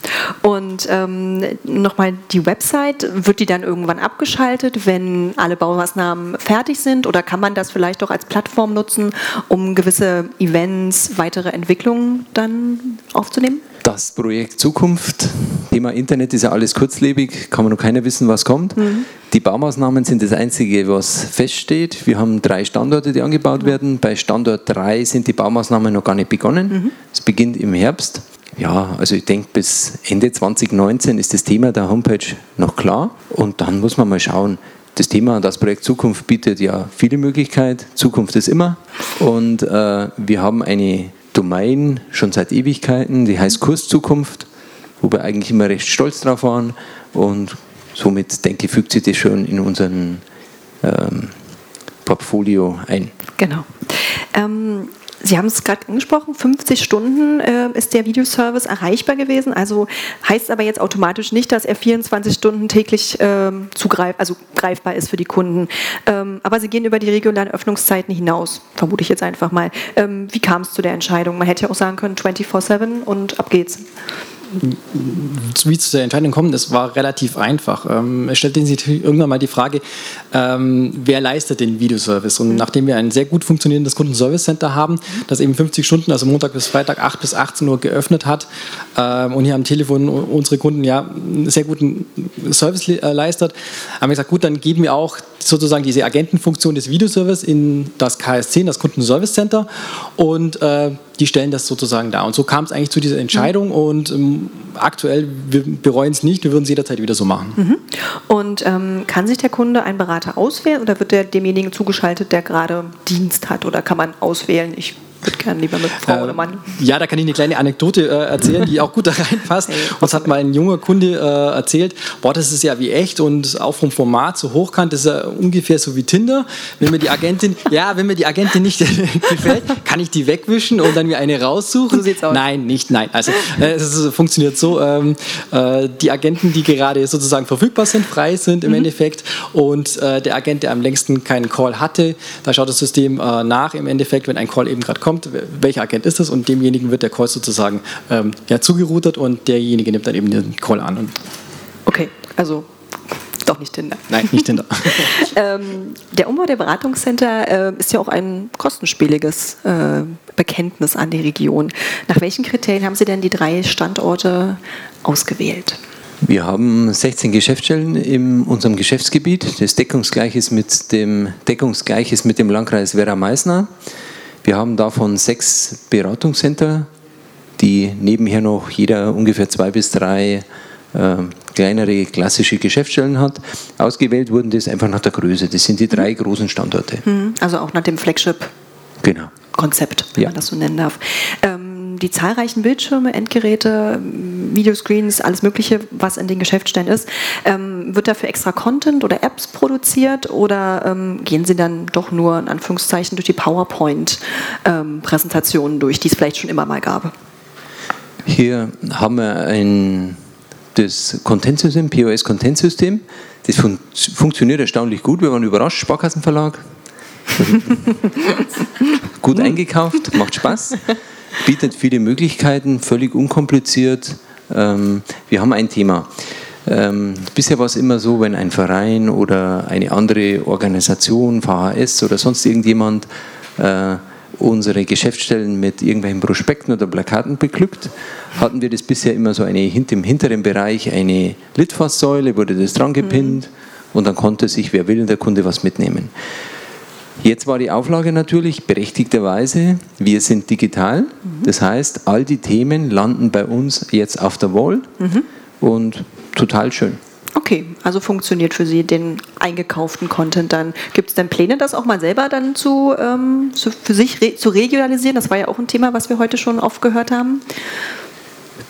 Und ähm, nochmal die Website, wird die dann irgendwann abgeschaltet, wenn alle Baumaßnahmen fertig sind? Oder kann man das vielleicht auch als Plattform nutzen, um gewisse Events, weitere Entwicklungen dann aufzunehmen? Das Projekt Zukunft, Thema Internet ist ja alles kurzlebig, kann man noch keiner wissen, was kommt. Mhm. Die Baumaßnahmen sind das Einzige, was feststeht. Wir haben drei Standorte, die angebaut werden. Bei Standort 3 sind die Baumaßnahmen noch gar nicht begonnen. Mhm. Es beginnt im Herbst. Ja, also ich denke, bis Ende 2019 ist das Thema der Homepage noch klar und dann muss man mal schauen. Das Thema, das Projekt Zukunft bietet ja viele Möglichkeiten. Zukunft ist immer. Und äh, wir haben eine Domain schon seit Ewigkeiten, die heißt Kurszukunft, wo wir eigentlich immer recht stolz drauf waren. Und somit, denke ich, fügt sich das schon in unseren ähm, Portfolio ein. Genau. Ähm, Sie haben es gerade angesprochen, 50 Stunden äh, ist der Videoservice erreichbar gewesen. Also heißt aber jetzt automatisch nicht, dass er 24 Stunden täglich ähm, zugreif also greifbar ist für die Kunden. Ähm, aber Sie gehen über die regionalen Öffnungszeiten hinaus, vermute ich jetzt einfach mal. Ähm, wie kam es zu der Entscheidung? Man hätte ja auch sagen können 24/7 und ab geht's wie zu der Entscheidung kommen, das war relativ einfach. Ähm, es stellte sich irgendwann mal die Frage, ähm, wer leistet den Videoservice? Und nachdem wir ein sehr gut funktionierendes Kundenservice Center haben, das eben 50 Stunden, also Montag bis Freitag 8 bis 18 Uhr geöffnet hat ähm, und hier am Telefon unsere Kunden ja einen sehr guten Service äh, leistet, haben wir gesagt, gut, dann geben wir auch sozusagen diese Agentenfunktion des Videoservice in das KS10, das Kundenservice Center und äh, die stellen das sozusagen da. Und so kam es eigentlich zu dieser Entscheidung mhm. und ähm, aktuell, wir bereuen es nicht, wir würden es jederzeit wieder so machen. Mhm. Und ähm, kann sich der Kunde einen Berater auswählen oder wird der demjenigen zugeschaltet, der gerade Dienst hat oder kann man auswählen, ich würde gerne lieber mit Frau äh, oder Mann. Ja, da kann ich eine kleine Anekdote äh, erzählen, die auch gut da reinpasst. Hey, Uns hat mal ein junger Kunde äh, erzählt, boah, das ist ja wie echt und auch vom Format so hochkant, das ist ja ungefähr so wie Tinder. Wenn mir die Agentin, ja, wenn mir die Agentin nicht gefällt, kann ich die wegwischen und dann mir eine raussuchen. So sieht's aus. Nein, nicht, nein. Also äh, es ist, funktioniert so, ähm, äh, die Agenten, die gerade sozusagen verfügbar sind, frei sind im mhm. Endeffekt und äh, der Agent, der am längsten keinen Call hatte, da schaut das System nach im Endeffekt, wenn ein Call eben gerade kommt kommt, welcher Agent ist es und demjenigen wird der Call sozusagen ähm, ja, zugeroutet und derjenige nimmt dann eben den Call an. okay, also doch nicht Tinder. Nein, nicht Tinder. ähm, der Umbau der Beratungscenter äh, ist ja auch ein kostenspieliges äh, Bekenntnis an die Region. Nach welchen Kriterien haben Sie denn die drei Standorte ausgewählt? Wir haben 16 Geschäftsstellen in unserem Geschäftsgebiet, das deckungsgleich ist mit dem, deckungsgleich ist mit dem Landkreis Werra-Meißner. Wir haben davon sechs Beratungscenter, die nebenher noch jeder ungefähr zwei bis drei äh, kleinere klassische Geschäftsstellen hat. Ausgewählt wurden das einfach nach der Größe. Das sind die drei großen Standorte. Mhm. Also auch nach dem Flagship. Genau. Konzept, wenn ja. man das so nennen darf. Die zahlreichen Bildschirme, Endgeräte, Videoscreens, alles Mögliche, was in den Geschäftsstellen ist, ähm, wird dafür extra Content oder Apps produziert oder ähm, gehen Sie dann doch nur in Anführungszeichen durch die PowerPoint-Präsentationen ähm, durch, die es vielleicht schon immer mal gab? Hier haben wir ein, das Content-System, POS-Content-System. Das fun funktioniert erstaunlich gut. Wir waren überrascht, Sparkassenverlag. gut eingekauft, macht Spaß, bietet viele Möglichkeiten, völlig unkompliziert. Ähm, wir haben ein Thema. Ähm, bisher war es immer so, wenn ein Verein oder eine andere Organisation, VHS oder sonst irgendjemand äh, unsere Geschäftsstellen mit irgendwelchen Prospekten oder Plakaten beglückt, hatten wir das bisher immer so eine im hinteren Bereich eine Litfaßsäule, wurde das dran gepinnt mhm. und dann konnte sich, wer will, der Kunde was mitnehmen. Jetzt war die Auflage natürlich berechtigterweise, wir sind digital. Mhm. Das heißt, all die Themen landen bei uns jetzt auf der Wall mhm. und total schön. Okay, also funktioniert für Sie den eingekauften Content dann. Gibt es denn Pläne, das auch mal selber dann zu, ähm, zu für sich re zu regionalisieren? Das war ja auch ein Thema, was wir heute schon oft gehört haben.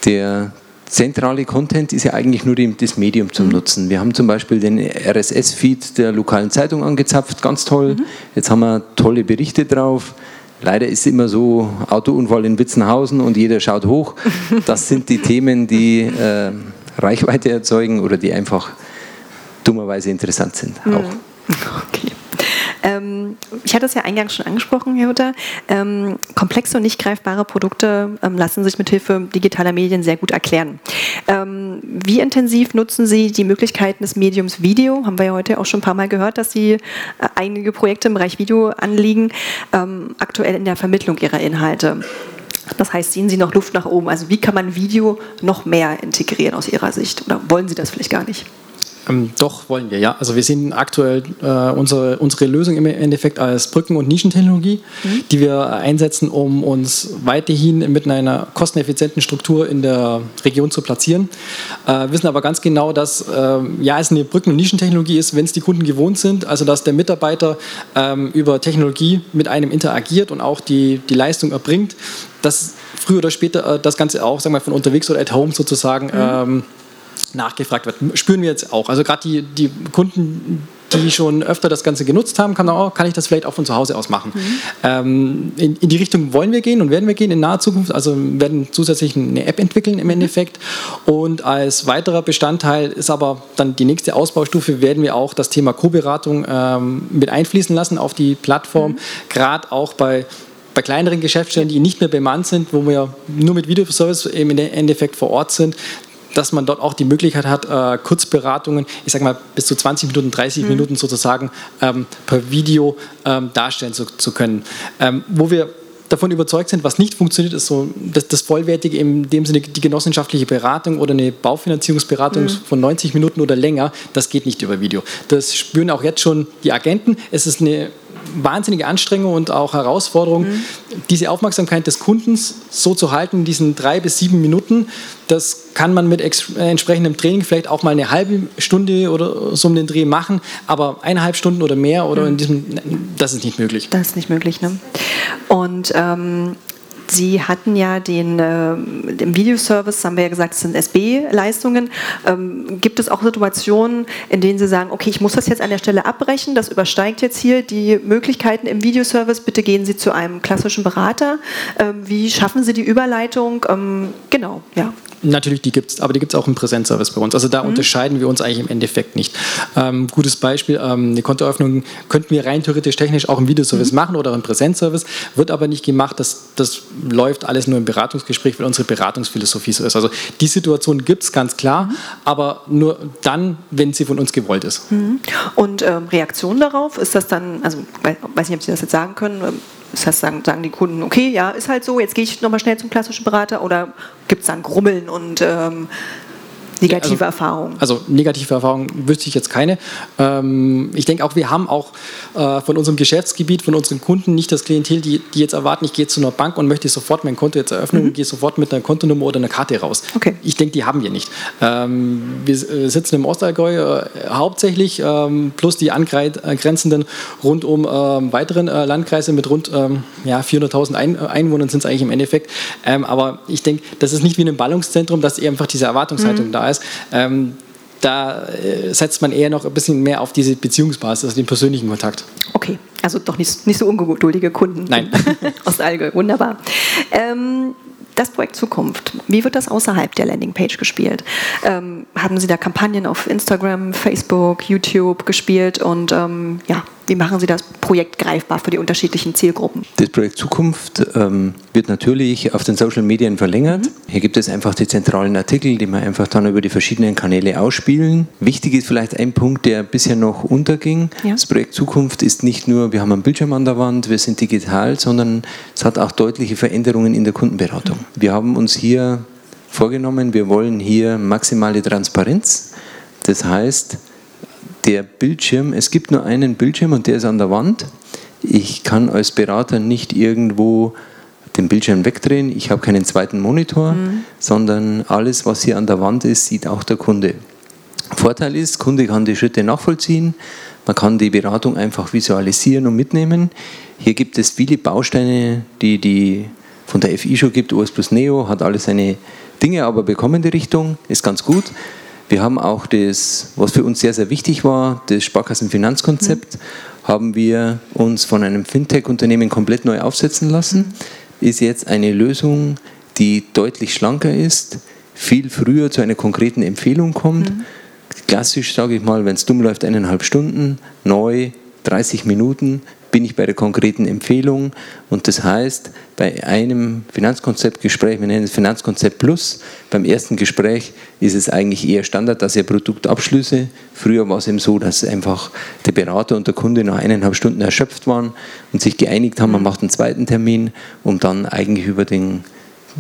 Der zentrale Content ist ja eigentlich nur das Medium zum mhm. Nutzen. Wir haben zum Beispiel den RSS-Feed der lokalen Zeitung angezapft, ganz toll. Mhm. Jetzt haben wir tolle Berichte drauf. Leider ist es immer so, Autounfall in Witzenhausen und jeder schaut hoch. Das sind die Themen, die äh, Reichweite erzeugen oder die einfach dummerweise interessant sind. Mhm. Auch. Okay. Ähm, ich hatte es ja eingangs schon angesprochen, Herr Hutter. Ähm, komplexe und nicht greifbare Produkte ähm, lassen sich mit Hilfe digitaler Medien sehr gut erklären. Ähm, wie intensiv nutzen Sie die Möglichkeiten des Mediums Video? Haben wir ja heute auch schon ein paar Mal gehört, dass Sie äh, einige Projekte im Bereich Video anliegen, ähm, aktuell in der Vermittlung Ihrer Inhalte. Das heißt, sehen Sie noch Luft nach oben? Also wie kann man Video noch mehr integrieren aus Ihrer Sicht? Oder wollen Sie das vielleicht gar nicht? Ähm, doch, wollen wir, ja. Also wir sehen aktuell äh, unsere, unsere Lösung im Endeffekt als Brücken- und Nischentechnologie, mhm. die wir einsetzen, um uns weiterhin mit einer kosteneffizienten Struktur in der Region zu platzieren. Äh, wissen aber ganz genau, dass äh, ja, es eine Brücken- und Nischentechnologie ist, wenn es die Kunden gewohnt sind, also dass der Mitarbeiter ähm, über Technologie mit einem interagiert und auch die, die Leistung erbringt, dass früher oder später äh, das Ganze auch sagen wir, von unterwegs oder at home sozusagen mhm. ähm, nachgefragt wird. Spüren wir jetzt auch. Also gerade die, die Kunden, die schon öfter das Ganze genutzt haben, kann, auch, kann ich das vielleicht auch von zu Hause aus machen. Mhm. Ähm, in, in, die Richtung wollen wir gehen und werden wir gehen in naher Zukunft. Also werden zusätzlich eine App entwickeln im. Endeffekt. Und als weiterer Bestandteil ist aber dann die nächste Ausbaustufe, werden wir auch das Thema Co-Beratung ähm, mit einfließen lassen auf die Plattform. Mhm. Gerade auch bei bei kleineren Geschäftsstellen, die nicht mehr bemannt sind, wo wir nur mit Videoservice im Endeffekt vor Ort sind, dass man dort auch die Möglichkeit hat, äh, Kurzberatungen, ich sage mal bis zu 20 Minuten, 30 mhm. Minuten sozusagen ähm, per Video ähm, darstellen zu, zu können. Ähm, wo wir davon überzeugt sind, was nicht funktioniert, ist so das, das vollwertige, in dem Sinne die genossenschaftliche Beratung oder eine Baufinanzierungsberatung mhm. von 90 Minuten oder länger, das geht nicht über Video. Das spüren auch jetzt schon die Agenten. Es ist eine wahnsinnige Anstrengung und auch Herausforderung, mhm. diese Aufmerksamkeit des Kundens so zu halten in diesen drei bis sieben Minuten. Das kann man mit entsprechendem Training vielleicht auch mal eine halbe Stunde oder so um den Dreh machen, aber eineinhalb Stunden oder mehr oder mhm. in diesem, das ist nicht möglich. Das ist nicht möglich, ne? Und ähm, Sie hatten ja den, äh, den Videoservice, haben wir ja gesagt, das sind SB-Leistungen. Ähm, gibt es auch Situationen, in denen Sie sagen, okay, ich muss das jetzt an der Stelle abbrechen, das übersteigt jetzt hier die Möglichkeiten im Videoservice, bitte gehen Sie zu einem klassischen Berater. Ähm, wie schaffen Sie die Überleitung? Ähm, genau, ja. Natürlich, die gibt es, aber die gibt es auch im Präsenzservice bei uns. Also da mhm. unterscheiden wir uns eigentlich im Endeffekt nicht. Ähm, gutes Beispiel, ähm, eine Kontoeröffnung könnten wir rein theoretisch technisch auch im Videoservice mhm. machen oder im Präsenzservice, wird aber nicht gemacht. Das, das läuft alles nur im Beratungsgespräch, weil unsere Beratungsphilosophie so ist. Also die Situation gibt es ganz klar, mhm. aber nur dann, wenn sie von uns gewollt ist. Mhm. Und ähm, Reaktion darauf, ist das dann, also weiß nicht, ob Sie das jetzt sagen können, ähm, das heißt, sagen, sagen die Kunden, okay, ja, ist halt so, jetzt gehe ich nochmal schnell zum klassischen Berater oder gibt es dann Grummeln und ähm, negative also, Erfahrungen? Also negative Erfahrungen wüsste ich jetzt keine. Ähm, ich denke auch, wir haben auch äh, von unserem Geschäftsgebiet, von unseren Kunden nicht das Klientel, die, die jetzt erwarten, ich gehe zu einer Bank und möchte sofort mein Konto jetzt eröffnen mhm. und gehe sofort mit einer Kontonummer oder einer Karte raus. Okay. Ich denke, die haben wir nicht. Ähm, wir äh, sitzen im Ostallgäu äh, hauptsächlich, ähm, plus die angrenzenden rund um ähm, weiteren äh, Landkreise mit rund ähm, ja, 400.000 Ein Einwohnern sind es eigentlich im Endeffekt. Ähm, aber ich denke, das ist nicht wie in einem Ballungszentrum, dass einfach diese Erwartungshaltung mhm. da ist. Ähm, da äh, setzt man eher noch ein bisschen mehr auf diese Beziehungsbasis, also den persönlichen Kontakt. Okay, also doch nicht, nicht so ungeduldige Kunden. Nein. Aus Allgäu, wunderbar. Ähm, das Projekt Zukunft, wie wird das außerhalb der Landingpage gespielt? Ähm, haben Sie da Kampagnen auf Instagram, Facebook, YouTube gespielt und ähm, ja, wie machen Sie das Projekt greifbar für die unterschiedlichen Zielgruppen? Das Projekt Zukunft ähm, wird natürlich auf den Social Medien verlängert. Mhm. Hier gibt es einfach die zentralen Artikel, die wir einfach dann über die verschiedenen Kanäle ausspielen. Wichtig ist vielleicht ein Punkt, der bisher noch unterging. Ja. Das Projekt Zukunft ist nicht nur, wir haben einen Bildschirm an der Wand, wir sind digital, sondern es hat auch deutliche Veränderungen in der Kundenberatung. Mhm. Wir haben uns hier vorgenommen, wir wollen hier maximale Transparenz. Das heißt, der Bildschirm, es gibt nur einen Bildschirm und der ist an der Wand. Ich kann als Berater nicht irgendwo den Bildschirm wegdrehen. Ich habe keinen zweiten Monitor, mhm. sondern alles, was hier an der Wand ist, sieht auch der Kunde. Vorteil ist, Kunde kann die Schritte nachvollziehen. Man kann die Beratung einfach visualisieren und mitnehmen. Hier gibt es viele Bausteine, die die von der FI schon gibt. OS plus Neo hat alle seine Dinge, aber bekommen die Richtung, ist ganz gut. Wir haben auch das, was für uns sehr, sehr wichtig war, das Sparkassenfinanzkonzept, mhm. haben wir uns von einem Fintech-Unternehmen komplett neu aufsetzen lassen. Mhm. Ist jetzt eine Lösung, die deutlich schlanker ist, viel früher zu einer konkreten Empfehlung kommt. Mhm. Klassisch, sage ich mal, wenn es dumm läuft, eineinhalb Stunden, neu 30 Minuten, bin ich bei der konkreten Empfehlung. Und das heißt, bei einem Finanzkonzeptgespräch, wir nennen es Finanzkonzept Plus, beim ersten Gespräch ist es eigentlich eher Standard, dass ihr Produktabschlüsse. Früher war es eben so, dass einfach der Berater und der Kunde nach eineinhalb Stunden erschöpft waren und sich geeinigt haben, man macht einen zweiten Termin, um dann eigentlich über den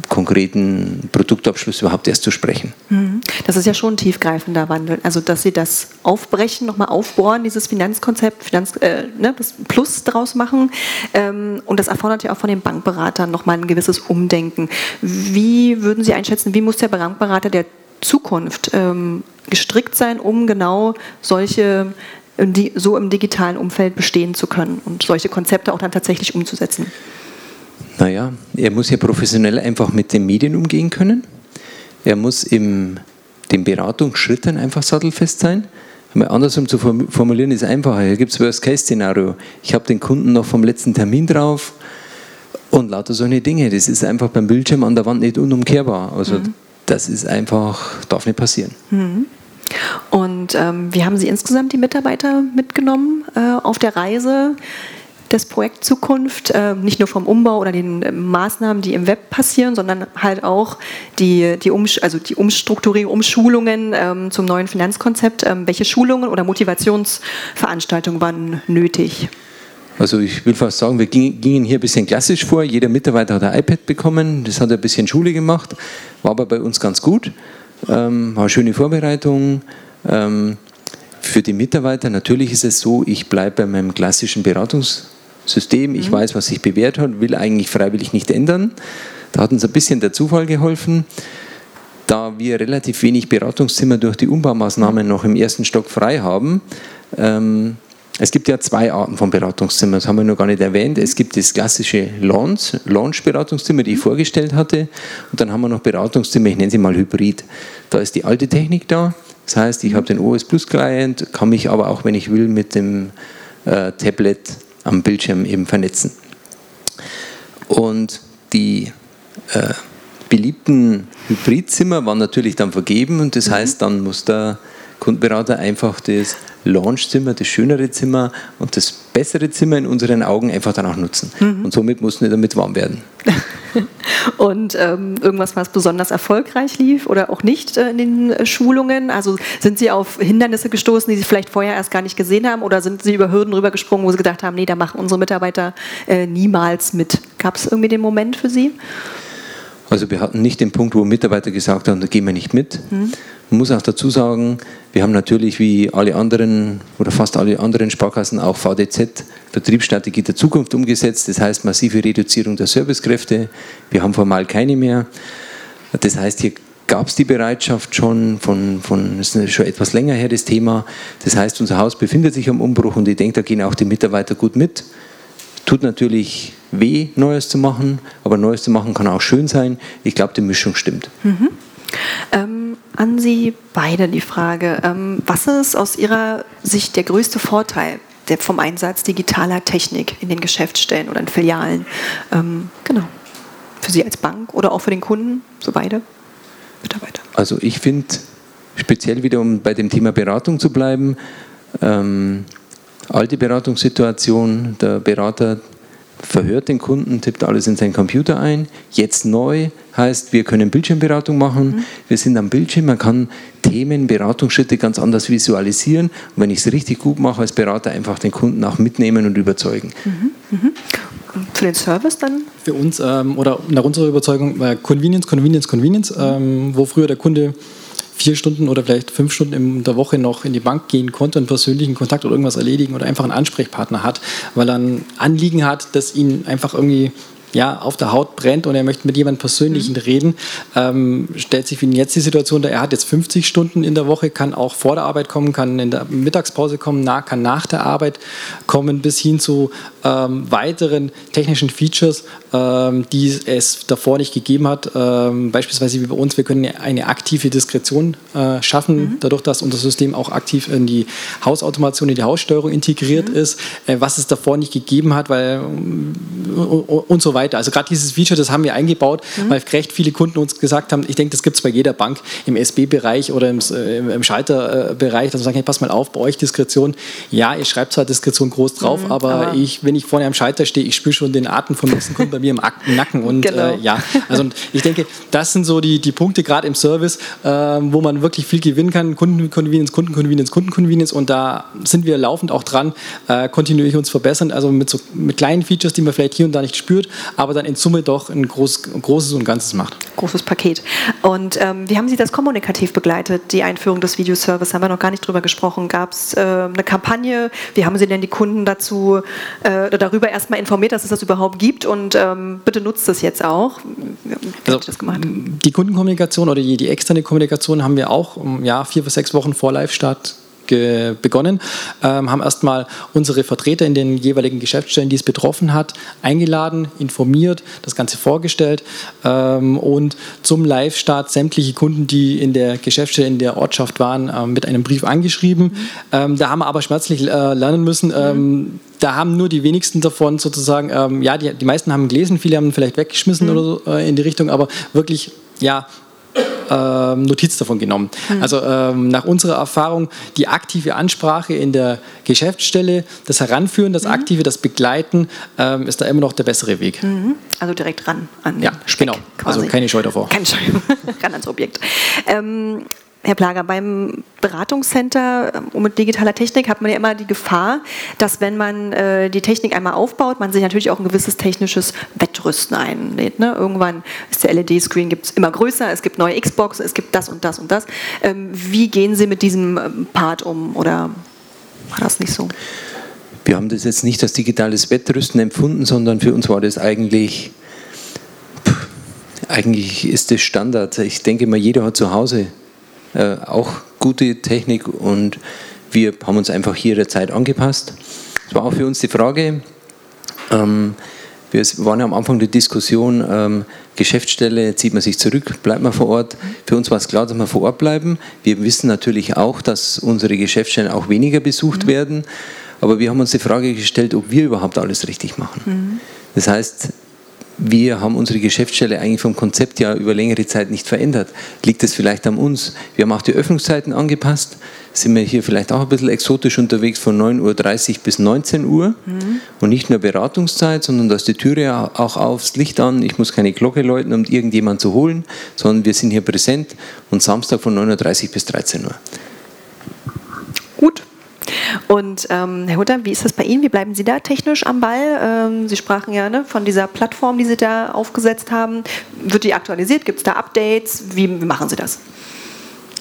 konkreten Produktabschluss überhaupt erst zu sprechen. Mhm. Das ist ja schon ein tiefgreifender Wandel. Also, dass Sie das aufbrechen, nochmal aufbohren, dieses Finanzkonzept, Finanz, äh, ne, das Plus daraus machen. Ähm, und das erfordert ja auch von den Bankberatern nochmal ein gewisses Umdenken. Wie würden Sie einschätzen, wie muss der Bankberater der Zukunft ähm, gestrickt sein, um genau solche die so im digitalen Umfeld bestehen zu können und solche Konzepte auch dann tatsächlich umzusetzen? Naja, er muss ja professionell einfach mit den Medien umgehen können. Er muss in den Beratungsschritten einfach sattelfest sein. Aber andersrum zu formulieren ist einfacher. Hier gibt es Worst-Case-Szenario. Ich habe den Kunden noch vom letzten Termin drauf und lauter solche Dinge. Das ist einfach beim Bildschirm an der Wand nicht unumkehrbar. Also mhm. das ist einfach, darf nicht passieren. Mhm. Und ähm, wie haben Sie insgesamt die Mitarbeiter mitgenommen äh, auf der Reise? Das Projekt Zukunft, äh, nicht nur vom Umbau oder den äh, Maßnahmen, die im Web passieren, sondern halt auch die, die, um, also die Umstrukturierung, Umschulungen ähm, zum neuen Finanzkonzept. Ähm, welche Schulungen oder Motivationsveranstaltungen waren nötig? Also ich will fast sagen, wir gingen hier ein bisschen klassisch vor. Jeder Mitarbeiter hat ein iPad bekommen, das hat ein bisschen Schule gemacht, war aber bei uns ganz gut, ähm, war eine schöne Vorbereitung. Für die Mitarbeiter natürlich ist es so, ich bleibe bei meinem klassischen Beratungs- System. Ich mhm. weiß, was sich bewährt hat, will eigentlich freiwillig nicht ändern. Da hat uns ein bisschen der Zufall geholfen. Da wir relativ wenig Beratungszimmer durch die Umbaumaßnahmen noch im ersten Stock frei haben, ähm, es gibt ja zwei Arten von Beratungszimmern, das haben wir noch gar nicht erwähnt. Es gibt das klassische Launch-Beratungszimmer, die ich mhm. vorgestellt hatte. Und dann haben wir noch Beratungszimmer, ich nenne sie mal Hybrid. Da ist die alte Technik da. Das heißt, ich habe den OS Plus Client, kann mich aber auch, wenn ich will, mit dem äh, Tablet am Bildschirm eben vernetzen. Und die äh, beliebten Hybridzimmer waren natürlich dann vergeben und das mhm. heißt, dann muss der Kundenberater einfach das Launchzimmer, das schönere Zimmer und das bessere Zimmer in unseren Augen einfach dann auch nutzen. Mhm. Und somit mussten wir damit warm werden. und ähm, irgendwas, was besonders erfolgreich lief oder auch nicht äh, in den äh, Schulungen? Also sind Sie auf Hindernisse gestoßen, die Sie vielleicht vorher erst gar nicht gesehen haben oder sind Sie über Hürden rübergesprungen, wo Sie gedacht haben, nee, da machen unsere Mitarbeiter äh, niemals mit? Gab es irgendwie den Moment für Sie? Also wir hatten nicht den Punkt, wo Mitarbeiter gesagt haben, da gehen wir nicht mit. Mhm. Man muss auch dazu sagen, wir haben natürlich wie alle anderen oder fast alle anderen Sparkassen auch VDZ, Vertriebsstrategie der Zukunft umgesetzt. Das heißt massive Reduzierung der Servicekräfte. Wir haben formal keine mehr. Das heißt, hier gab es die Bereitschaft schon von, von, ist schon etwas länger her, das Thema. Das heißt, unser Haus befindet sich am Umbruch und ich denke, da gehen auch die Mitarbeiter gut mit. Tut natürlich weh, Neues zu machen, aber Neues zu machen kann auch schön sein. Ich glaube, die Mischung stimmt. Mhm. Ähm, an Sie beide die Frage, ähm, was ist aus Ihrer Sicht der größte Vorteil der, vom Einsatz digitaler Technik in den Geschäftsstellen oder in Filialen? Ähm, genau. Für Sie als Bank oder auch für den Kunden, so beide Mitarbeiter? Also ich finde, speziell wieder um bei dem Thema Beratung zu bleiben, ähm, alte Beratungssituation, der Berater verhört den Kunden, tippt alles in seinen Computer ein. Jetzt neu heißt, wir können Bildschirmberatung machen. Mhm. Wir sind am Bildschirm, man kann Themen, Beratungsschritte ganz anders visualisieren. Und wenn ich es richtig gut mache als Berater, einfach den Kunden auch mitnehmen und überzeugen. Mhm. Mhm. Für den Service dann? Für uns ähm, oder nach unserer Überzeugung äh, Convenience, Convenience, Convenience, ähm, wo früher der Kunde vier Stunden oder vielleicht fünf Stunden in der Woche noch in die Bank gehen konnte und persönlichen Kontakt oder irgendwas erledigen oder einfach einen Ansprechpartner hat, weil er ein Anliegen hat, das ihn einfach irgendwie ja, auf der Haut brennt und er möchte mit jemandem persönlich mhm. reden, ähm, stellt sich für ihn jetzt die Situation dar, er hat jetzt 50 Stunden in der Woche, kann auch vor der Arbeit kommen, kann in der Mittagspause kommen, nach, kann nach der Arbeit kommen, bis hin zu ähm, weiteren technischen Features, ähm, die es davor nicht gegeben hat. Ähm, beispielsweise wie bei uns, wir können eine aktive Diskretion äh, schaffen, mhm. dadurch, dass unser System auch aktiv in die Hausautomation, in die Haussteuerung integriert mhm. ist, äh, was es davor nicht gegeben hat, weil und so weiter. Also gerade dieses Feature, das haben wir eingebaut, mhm. weil recht viele Kunden uns gesagt haben, ich denke, das gibt es bei jeder Bank im SB-Bereich oder im, äh, im Schalterbereich, dass man sagen, hey, pass mal auf, bei euch Diskretion, ja, ihr schreibt zwar Diskretion groß drauf, mhm, aber, aber ich, wenn ich vorne am Schalter stehe, ich spüre schon den Atem vom nächsten Kunden bei mir im Nacken und genau. äh, ja, also ich denke, das sind so die, die Punkte gerade im Service, äh, wo man wirklich viel gewinnen kann, Kundenconvenience, Kundenconvenience, Kundenconvenience und da sind wir laufend auch dran, äh, kontinuierlich uns verbessern, also mit, so, mit kleinen Features, die man vielleicht hier und da nicht spürt, aber dann in Summe doch ein, groß, großes und Ganzes macht. Großes Paket. Und ähm, wie haben Sie das kommunikativ begleitet, die Einführung des Videoservice? Haben wir noch gar nicht drüber gesprochen. Gab es äh, eine Kampagne? Wie haben Sie denn die Kunden dazu äh, darüber erstmal informiert, dass es das überhaupt gibt? Und ähm, bitte nutzt es jetzt auch. Wie also, das gemacht? Die Kundenkommunikation oder die, die externe Kommunikation haben wir auch ja, vier bis sechs Wochen vor Live-Start begonnen, ähm, haben erstmal unsere Vertreter in den jeweiligen Geschäftsstellen, die es betroffen hat, eingeladen, informiert, das Ganze vorgestellt ähm, und zum Live-Start sämtliche Kunden, die in der Geschäftsstelle in der Ortschaft waren, ähm, mit einem Brief angeschrieben. Mhm. Da haben wir aber schmerzlich äh, lernen müssen, mhm. da haben nur die wenigsten davon sozusagen, ähm, ja, die, die meisten haben gelesen, viele haben vielleicht weggeschmissen mhm. oder so äh, in die Richtung, aber wirklich, ja, ähm, Notiz davon genommen. Mhm. Also ähm, nach unserer Erfahrung die aktive Ansprache in der Geschäftsstelle, das Heranführen, das mhm. Aktive, das Begleiten ähm, ist da immer noch der bessere Weg. Mhm. Also direkt ran an Ja, Speck, genau. Quasi. Also keine Scheu davor. Keine Scheu. ran ans Objekt. Herr Plager, beim Beratungscenter ähm, mit digitaler Technik hat man ja immer die Gefahr, dass wenn man äh, die Technik einmal aufbaut, man sich natürlich auch ein gewisses technisches Wettrüsten einlädt. Ne? Irgendwann ist der LED-Screen immer größer, es gibt neue Xbox, es gibt das und das und das. Ähm, wie gehen Sie mit diesem ähm, Part um oder war das nicht so? Wir haben das jetzt nicht als digitales Wettrüsten empfunden, sondern für uns war das eigentlich, eigentlich ist das Standard. Ich denke mal, jeder hat zu Hause äh, auch gute Technik und wir haben uns einfach hier der Zeit angepasst. Es war auch für uns die Frage, ähm, wir waren ja am Anfang der Diskussion, ähm, Geschäftsstelle, zieht man sich zurück, bleibt man vor Ort. Für uns war es klar, dass wir vor Ort bleiben. Wir wissen natürlich auch, dass unsere Geschäftsstellen auch weniger besucht mhm. werden. Aber wir haben uns die Frage gestellt, ob wir überhaupt alles richtig machen. Mhm. Das heißt, wir haben unsere Geschäftsstelle eigentlich vom Konzept ja über längere Zeit nicht verändert. Liegt es vielleicht an uns? Wir haben auch die Öffnungszeiten angepasst. Sind wir hier vielleicht auch ein bisschen exotisch unterwegs von 9.30 Uhr bis 19 Uhr mhm. und nicht nur Beratungszeit, sondern da ist die Türe auch aufs Licht an. Ich muss keine Glocke läuten, um irgendjemanden zu holen, sondern wir sind hier präsent und Samstag von 9.30 Uhr bis 13 Uhr. Und ähm, Herr Hutter, wie ist das bei Ihnen? Wie bleiben Sie da technisch am Ball? Ähm, Sie sprachen ja ne, von dieser Plattform, die Sie da aufgesetzt haben. Wird die aktualisiert? Gibt es da Updates? Wie, wie machen Sie das?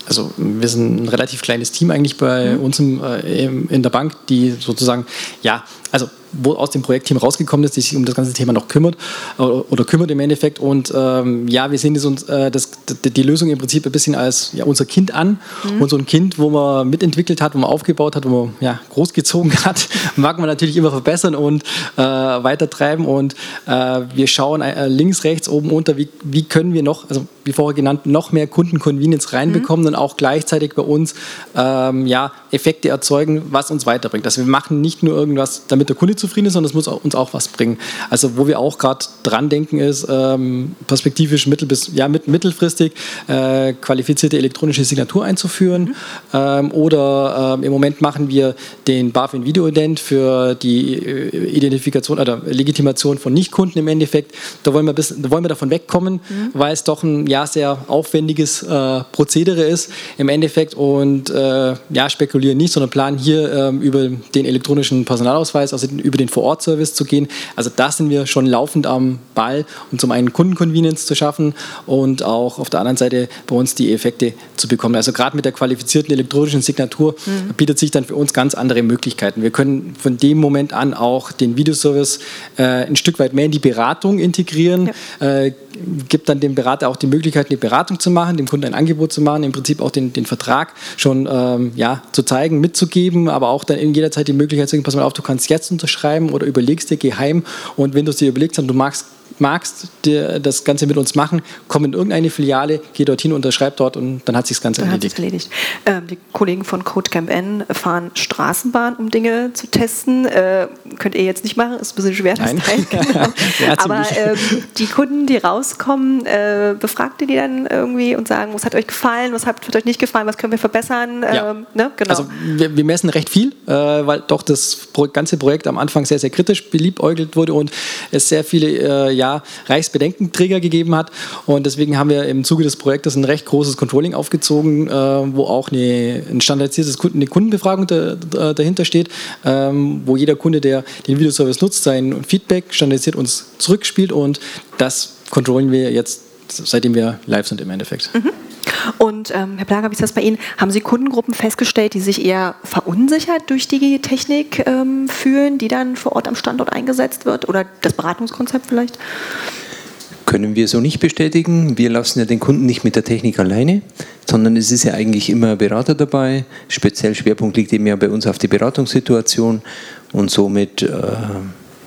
also wir sind ein relativ kleines Team eigentlich bei mhm. uns im, äh, in der Bank, die sozusagen, ja, also wo aus dem Projektteam rausgekommen ist, die sich um das ganze Thema noch kümmert äh, oder kümmert im Endeffekt. Und ähm, ja, wir sehen das, äh, das, die Lösung im Prinzip ein bisschen als ja, unser Kind an. Mhm. Und so ein Kind, wo man mitentwickelt hat, wo man aufgebaut hat, wo man ja, großgezogen hat, mag man natürlich immer verbessern und äh, weitertreiben. Und äh, wir schauen äh, links, rechts, oben, unter, wie, wie können wir noch, also wie vorher genannt, noch mehr Kundenconvenience reinbekommen mhm. und auch gleichzeitig bei uns ähm, ja, Effekte erzeugen, was uns weiterbringt. Also wir machen nicht nur irgendwas, damit der Kunde zufrieden ist, sondern es muss uns auch was bringen. Also wo wir auch gerade dran denken ist, ähm, perspektivisch mittel bis, ja, mit, mittelfristig äh, qualifizierte elektronische Signatur einzuführen. Mhm. Ähm, oder ähm, im Moment machen wir den BaFin Videoident für die äh, Identifikation oder Legitimation von Nichtkunden im Endeffekt. Da wollen wir, bis, da wollen wir davon wegkommen, mhm. weil es doch ein ja, sehr aufwendiges äh, Prozedere ist im Endeffekt und äh, ja, spekulieren nicht, sondern planen hier ähm, über den elektronischen Personalausweis, also über den Vor-Ort-Service zu gehen. Also da sind wir schon laufend am Ball, um zum einen Kundenconvenience zu schaffen und auch auf der anderen Seite bei uns die Effekte zu bekommen. Also gerade mit der qualifizierten elektronischen Signatur mhm. bietet sich dann für uns ganz andere Möglichkeiten. Wir können von dem Moment an auch den Videoservice äh, ein Stück weit mehr in die Beratung integrieren, ja. äh, gibt dann dem Berater auch die Möglichkeit, eine Beratung zu machen, dem Kunden ein Angebot zu machen, im Prinzip auch den, den Vertrag schon ähm, ja, zu zeigen, mitzugeben, aber auch dann in jeder Zeit die Möglichkeit zu sagen, pass mal auf, du kannst jetzt unterschreiben oder überlegst dir geheim und wenn du es dir überlegst und du magst magst das Ganze mit uns machen, komm in irgendeine Filiale, geh dorthin, unterschreib dort und dann hat sich das Ganze dann erledigt. erledigt. Ähm, die Kollegen von Codecamp N fahren Straßenbahn, um Dinge zu testen. Äh, könnt ihr jetzt nicht machen, ist ein bisschen schwer, das Nein. Teil, genau. Aber ähm, die Kunden, die rauskommen, äh, befragt ihr die dann irgendwie und sagen, was hat euch gefallen, was hat, hat euch nicht gefallen, was können wir verbessern? Ja. Ähm, ne? genau. Also wir, wir, messen recht viel, äh, weil doch das ganze Projekt am Anfang sehr, sehr kritisch beliebäugelt wurde und es sehr viele äh, ja, Jahr Reichsbedenkenträger gegeben hat. Und deswegen haben wir im Zuge des Projektes ein recht großes Controlling aufgezogen, äh, wo auch eine, ein standardisiertes eine Kundenbefragung da, da, dahinter steht, ähm, wo jeder Kunde, der den Videoservice nutzt, sein Feedback standardisiert uns zurückspielt. Und das controllen wir jetzt, seitdem wir live sind im Endeffekt. Mhm. Und ähm, Herr Plager, wie ist das bei Ihnen? Haben Sie Kundengruppen festgestellt, die sich eher verunsichert durch die Technik ähm, fühlen, die dann vor Ort am Standort eingesetzt wird? Oder das Beratungskonzept vielleicht? Können wir so nicht bestätigen. Wir lassen ja den Kunden nicht mit der Technik alleine, sondern es ist ja eigentlich immer ein Berater dabei. Speziell Schwerpunkt liegt eben ja bei uns auf die Beratungssituation und somit äh,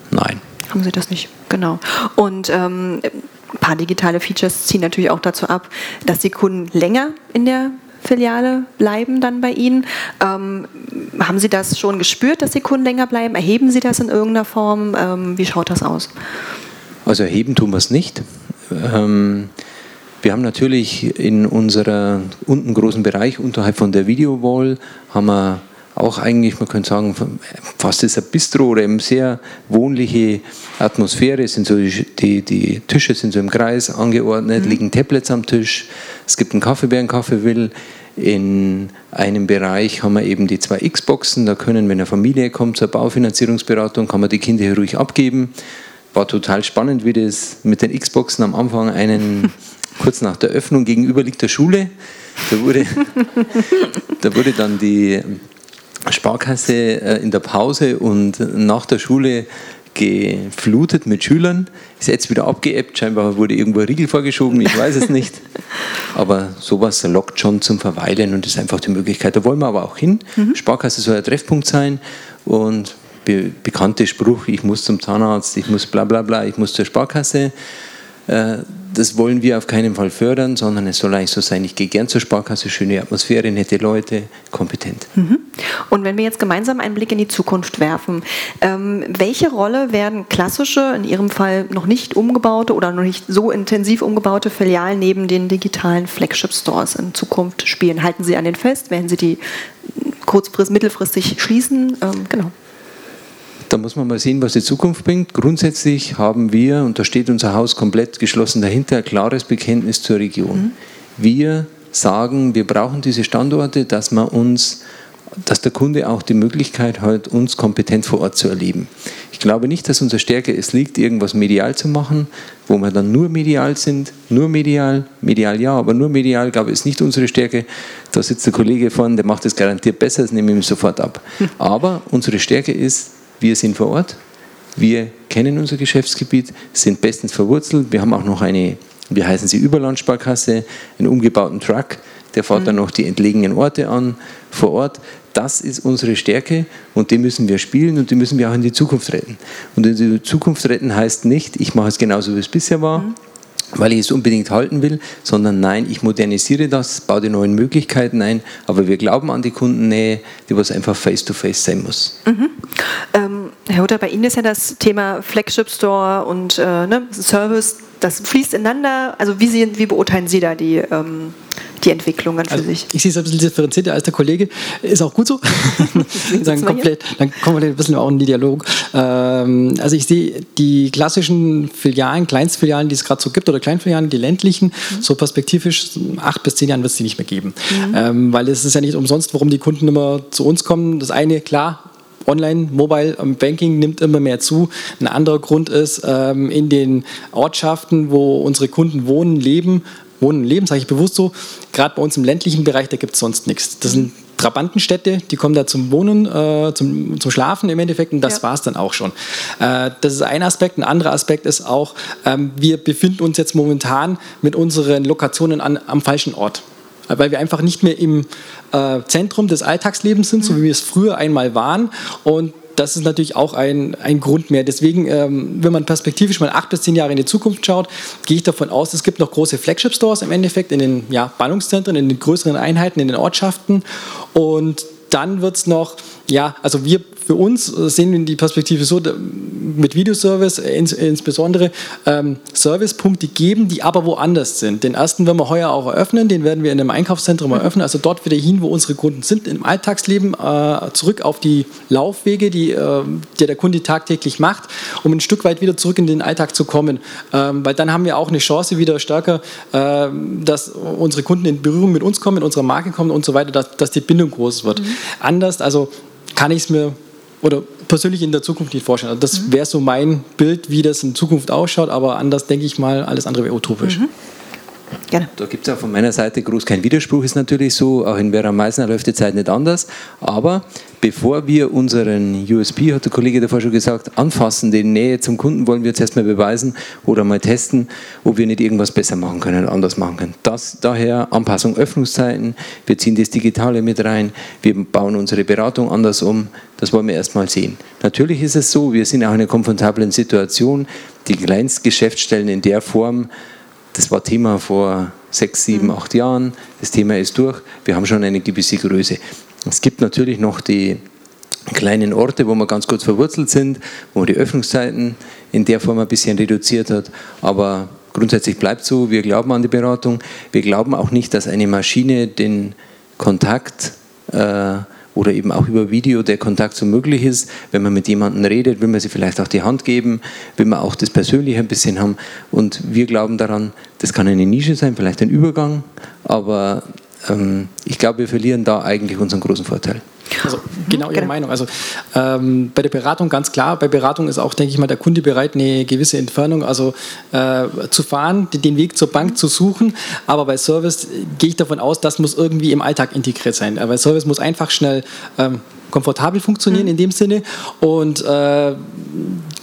nein. Haben Sie das nicht, genau. Und ähm, ein paar digitale Features ziehen natürlich auch dazu ab, dass die Kunden länger in der Filiale bleiben dann bei Ihnen. Ähm, haben Sie das schon gespürt, dass die Kunden länger bleiben? Erheben Sie das in irgendeiner Form? Ähm, wie schaut das aus? Also erheben tun wir es nicht. Ähm, wir haben natürlich in unserer unten großen Bereich unterhalb von der Video Wall haben wir auch eigentlich, man könnte sagen, fast ist ein Bistro oder eben sehr wohnliche Atmosphäre. Es sind so die, die Tische sind so im Kreis angeordnet, mhm. liegen Tablets am Tisch. Es gibt einen Kaffee, wer einen Kaffee will. In einem Bereich haben wir eben die zwei Xboxen. Da können, wenn eine Familie kommt zur Baufinanzierungsberatung, kann man die Kinder hier ruhig abgeben. War total spannend, wie das mit den Xboxen am Anfang einen kurz nach der Öffnung gegenüber liegt der Schule. Da wurde, da wurde dann die Sparkasse äh, in der Pause und nach der Schule geflutet mit Schülern. Ist jetzt wieder abgeebbt, scheinbar wurde irgendwo ein Riegel vorgeschoben, ich weiß es nicht. Aber sowas lockt schon zum Verweilen und ist einfach die Möglichkeit. Da wollen wir aber auch hin. Mhm. Sparkasse soll ein Treffpunkt sein und be bekannte Spruch, ich muss zum Zahnarzt, ich muss bla bla bla, ich muss zur Sparkasse. Äh, das wollen wir auf keinen Fall fördern, sondern es soll eigentlich so sein, ich gehe gern zur Sparkasse, schöne Atmosphäre, nette Leute, kompetent. Mhm. Und wenn wir jetzt gemeinsam einen Blick in die Zukunft werfen, ähm, welche Rolle werden klassische, in Ihrem Fall noch nicht umgebaute oder noch nicht so intensiv umgebaute Filialen neben den digitalen Flagship-Stores in Zukunft spielen? Halten Sie an den fest? Werden Sie die kurzfristig, mittelfristig schließen? Ähm, genau. Da muss man mal sehen, was die Zukunft bringt. Grundsätzlich haben wir, und da steht unser Haus komplett geschlossen dahinter, ein klares Bekenntnis zur Region. Mhm. Wir sagen, wir brauchen diese Standorte, dass wir uns dass der Kunde auch die Möglichkeit hat, uns kompetent vor Ort zu erleben. Ich glaube nicht, dass unsere Stärke es liegt, irgendwas medial zu machen, wo wir dann nur medial sind, nur medial, medial ja, aber nur medial, glaube ich, ist nicht unsere Stärke. Da sitzt der Kollege vorne, der macht das garantiert besser, das nehme ich ihm sofort ab. Aber unsere Stärke ist, wir sind vor Ort, wir kennen unser Geschäftsgebiet, sind bestens verwurzelt, wir haben auch noch eine, wie heißen sie, Überlandsparkasse, einen umgebauten Truck, der fährt mhm. dann noch die entlegenen Orte an vor Ort. Das ist unsere Stärke und die müssen wir spielen und die müssen wir auch in die Zukunft retten. Und in die Zukunft retten heißt nicht, ich mache es genauso, wie es bisher war. Mhm weil ich es unbedingt halten will, sondern nein, ich modernisiere das, baue die neuen Möglichkeiten ein, aber wir glauben an die Kundennähe, die was einfach face-to-face -face sein muss. Mhm. Ähm, Herr Hutter, bei Ihnen ist ja das Thema Flagship Store und äh, ne, Service, das fließt ineinander. Also wie, Sie, wie beurteilen Sie da die ähm, die Entwicklungen für also sich. Ich sehe es ein bisschen differenzierter als der Kollege. Ist auch gut so. sagen komplett, dann kommen wir ein bisschen auch in den Dialog. Ähm, also ich sehe die klassischen Filialen, Kleinstfilialen, die es gerade so gibt, oder Kleinfilialen, die ländlichen, mhm. so perspektivisch, acht bis zehn Jahren wird es die nicht mehr geben. Mhm. Ähm, weil es ist ja nicht umsonst, warum die Kunden immer zu uns kommen. Das eine, klar, Online, Mobile Banking nimmt immer mehr zu. Ein anderer Grund ist, ähm, in den Ortschaften, wo unsere Kunden wohnen, leben, Wohnen und Leben, sage ich bewusst so. Gerade bei uns im ländlichen Bereich, da gibt es sonst nichts. Das sind Trabantenstädte, die kommen da zum Wohnen, äh, zum, zum Schlafen im Endeffekt und das ja. war es dann auch schon. Äh, das ist ein Aspekt. Ein anderer Aspekt ist auch, ähm, wir befinden uns jetzt momentan mit unseren Lokationen an, am falschen Ort weil wir einfach nicht mehr im äh, Zentrum des Alltagslebens sind, so wie wir es früher einmal waren. Und das ist natürlich auch ein, ein Grund mehr. Deswegen, ähm, wenn man perspektivisch mal acht bis zehn Jahre in die Zukunft schaut, gehe ich davon aus, es gibt noch große Flagship-Stores im Endeffekt in den ja, Ballungszentren, in den größeren Einheiten, in den Ortschaften. Und dann wird es noch, ja, also wir für uns sehen wir die Perspektive so, mit Videoservice ins, insbesondere ähm, Servicepunkte geben, die aber woanders sind. Den ersten werden wir heuer auch eröffnen, den werden wir in einem Einkaufszentrum eröffnen, also dort wieder hin, wo unsere Kunden sind, im Alltagsleben, äh, zurück auf die Laufwege, die äh, der, der Kunde tagtäglich macht, um ein Stück weit wieder zurück in den Alltag zu kommen. Ähm, weil dann haben wir auch eine Chance wieder stärker, äh, dass unsere Kunden in Berührung mit uns kommen, mit unserer Marke kommen und so weiter, dass, dass die Bindung groß wird. Mhm. Anders, also kann ich es mir oder persönlich in der Zukunft nicht vorstellen. Also das mhm. wäre so mein Bild, wie das in Zukunft ausschaut, aber anders denke ich mal, alles andere wäre utopisch. Mhm. Gerne. Da gibt es auch von meiner Seite groß kein Widerspruch, ist natürlich so. Auch in Vera Meisner läuft die Zeit nicht anders. Aber bevor wir unseren USP, hat der Kollege davor schon gesagt, anfassen, die Nähe zum Kunden, wollen wir jetzt erstmal beweisen oder mal testen, ob wir nicht irgendwas besser machen können, anders machen können. Das, daher Anpassung Öffnungszeiten, wir ziehen das Digitale mit rein, wir bauen unsere Beratung anders um. Das wollen wir erstmal sehen. Natürlich ist es so, wir sind auch in einer komfortablen Situation. Die Kleinstgeschäftsstellen in der Form, das war Thema vor sechs, sieben, mhm. acht Jahren. Das Thema ist durch. Wir haben schon eine gewisse Größe. Es gibt natürlich noch die kleinen Orte, wo wir ganz gut verwurzelt sind, wo man die Öffnungszeiten in der Form ein bisschen reduziert hat. Aber grundsätzlich bleibt so, wir glauben an die Beratung. Wir glauben auch nicht, dass eine Maschine den Kontakt äh, oder eben auch über Video der Kontakt so möglich ist. Wenn man mit jemandem redet, will man sie vielleicht auch die Hand geben, will man auch das Persönliche ein bisschen haben. Und wir glauben daran, das kann eine Nische sein, vielleicht ein Übergang, aber ähm, ich glaube, wir verlieren da eigentlich unseren großen Vorteil. Also genau Ihre genau. Meinung. Also ähm, bei der Beratung ganz klar, bei Beratung ist auch, denke ich mal, der Kunde bereit, eine gewisse Entfernung also äh, zu fahren, den Weg zur Bank zu suchen. Aber bei Service gehe ich davon aus, das muss irgendwie im Alltag integriert sein. Weil Service muss einfach schnell ähm, komfortabel funktionieren mhm. in dem Sinne. Und äh,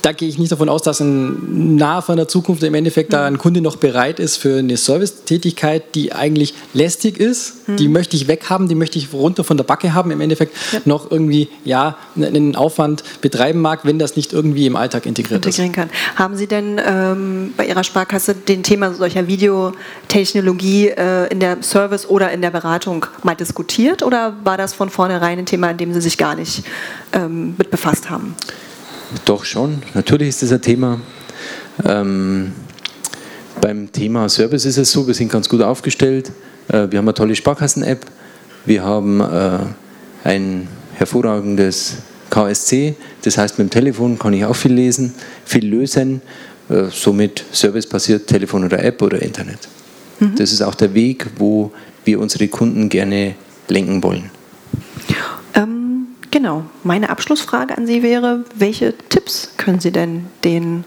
da gehe ich nicht davon aus, dass in naher von der Zukunft im Endeffekt mhm. da ein Kunde noch bereit ist für eine Servicetätigkeit, die eigentlich lästig ist. Mhm. Die möchte ich weghaben, die möchte ich runter von der Backe haben, im Endeffekt ja. noch irgendwie ja, einen Aufwand betreiben mag, wenn das nicht irgendwie im Alltag integriert Integrieren ist. Kann. Haben Sie denn ähm, bei Ihrer Sparkasse den Thema solcher Videotechnologie äh, in der Service oder in der Beratung mal diskutiert oder war das von vornherein ein Thema, in dem Sie sich gar nicht ähm, mit befasst haben? Doch schon, natürlich ist das ein Thema. Ähm, beim Thema Service ist es so, wir sind ganz gut aufgestellt. Äh, wir haben eine tolle Sparkassen-App. Wir haben äh, ein hervorragendes KSC. Das heißt, mit dem Telefon kann ich auch viel lesen, viel lösen. Äh, somit servicebasiert Telefon oder App oder Internet. Mhm. Das ist auch der Weg, wo wir unsere Kunden gerne lenken wollen. Ähm, genau, meine Abschlussfrage an Sie wäre, welche Tipps können Sie denn den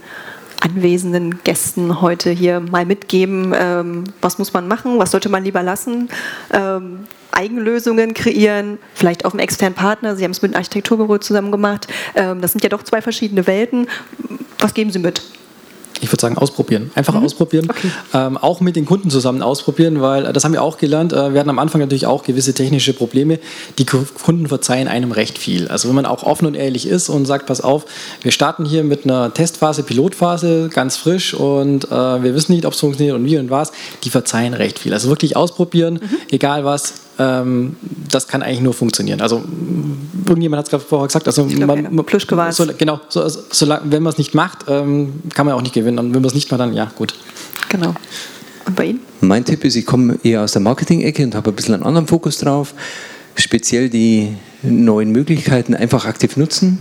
anwesenden Gästen heute hier mal mitgeben? Ähm, was muss man machen? Was sollte man lieber lassen? Ähm, Eigenlösungen kreieren, vielleicht auch einen externen Partner. Sie haben es mit einem Architekturbüro zusammen gemacht. Ähm, das sind ja doch zwei verschiedene Welten. Was geben Sie mit? Ich würde sagen, ausprobieren. Einfach mhm. ausprobieren. Okay. Ähm, auch mit den Kunden zusammen ausprobieren, weil äh, das haben wir auch gelernt. Äh, wir hatten am Anfang natürlich auch gewisse technische Probleme. Die Kunden verzeihen einem recht viel. Also wenn man auch offen und ehrlich ist und sagt, pass auf, wir starten hier mit einer Testphase, Pilotphase, ganz frisch und äh, wir wissen nicht, ob es funktioniert und wie und was, die verzeihen recht viel. Also wirklich ausprobieren, mhm. egal was, ähm, das kann eigentlich nur funktionieren. Also irgendjemand hat es gerade vorher gesagt, also glaub, man, ja. so, genau, so, so, wenn man es nicht macht, ähm, kann man auch nicht gewinnen. Und wenn man es nicht macht, dann ja, gut. Genau. Und bei Ihnen? Mein Tipp ist, ich komme eher aus der Marketing-Ecke und habe ein bisschen einen anderen Fokus drauf. Speziell die neuen Möglichkeiten einfach aktiv nutzen.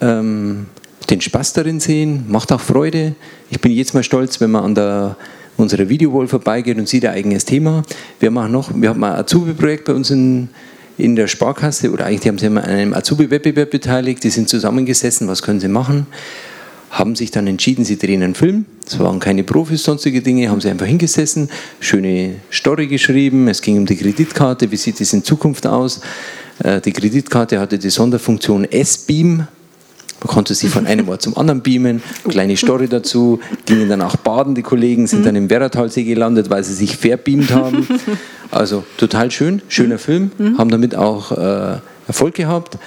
Ähm, den Spaß darin sehen, macht auch Freude. Ich bin jetzt mal stolz, wenn man an der unsere Videowall vorbeigeht und sieht ein eigenes Thema. Wir machen noch, wir haben ein Azubi-Projekt bei uns in, in der Sparkasse oder eigentlich haben sie an einem Azubi-Wettbewerb beteiligt. Die sind zusammengesessen, was können sie machen? Haben sich dann entschieden, sie drehen einen Film. Es waren keine Profis, sonstige Dinge, haben sie einfach hingesessen, schöne Story geschrieben. Es ging um die Kreditkarte, wie sieht es in Zukunft aus? Äh, die Kreditkarte hatte die Sonderfunktion S-Beam, man konnte sie von einem Ort zum anderen beamen, kleine Story dazu, gingen dann auch baden, die Kollegen sind dann im Werratalsee gelandet, weil sie sich verbeamt haben. Also total schön, schöner Film, haben damit auch äh, Erfolg gehabt.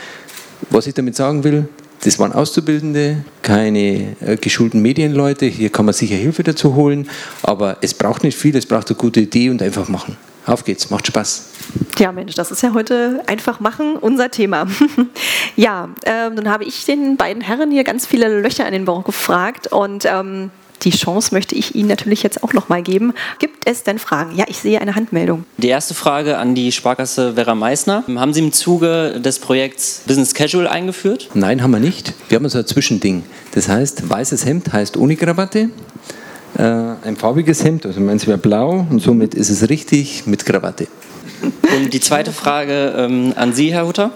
Was ich damit sagen will, das waren Auszubildende, keine äh, geschulten Medienleute. Hier kann man sicher Hilfe dazu holen, aber es braucht nicht viel, es braucht eine gute Idee und einfach machen. Auf geht's, macht Spaß. Ja, Mensch, das ist ja heute einfach machen, unser Thema. ja, ähm, dann habe ich den beiden Herren hier ganz viele Löcher in den Bauch gefragt und ähm, die Chance möchte ich Ihnen natürlich jetzt auch noch mal geben. Gibt es denn Fragen? Ja, ich sehe eine Handmeldung. Die erste Frage an die Sparkasse Vera Meissner. Haben Sie im Zuge des Projekts Business Casual eingeführt? Nein, haben wir nicht. Wir haben so ein Zwischending. Das heißt, weißes Hemd heißt ohne Krawatte. Äh, ein farbiges Hemd, also meins wäre blau und somit ist es richtig mit Krawatte. Und die zweite Frage ähm, an Sie, Herr Hutter.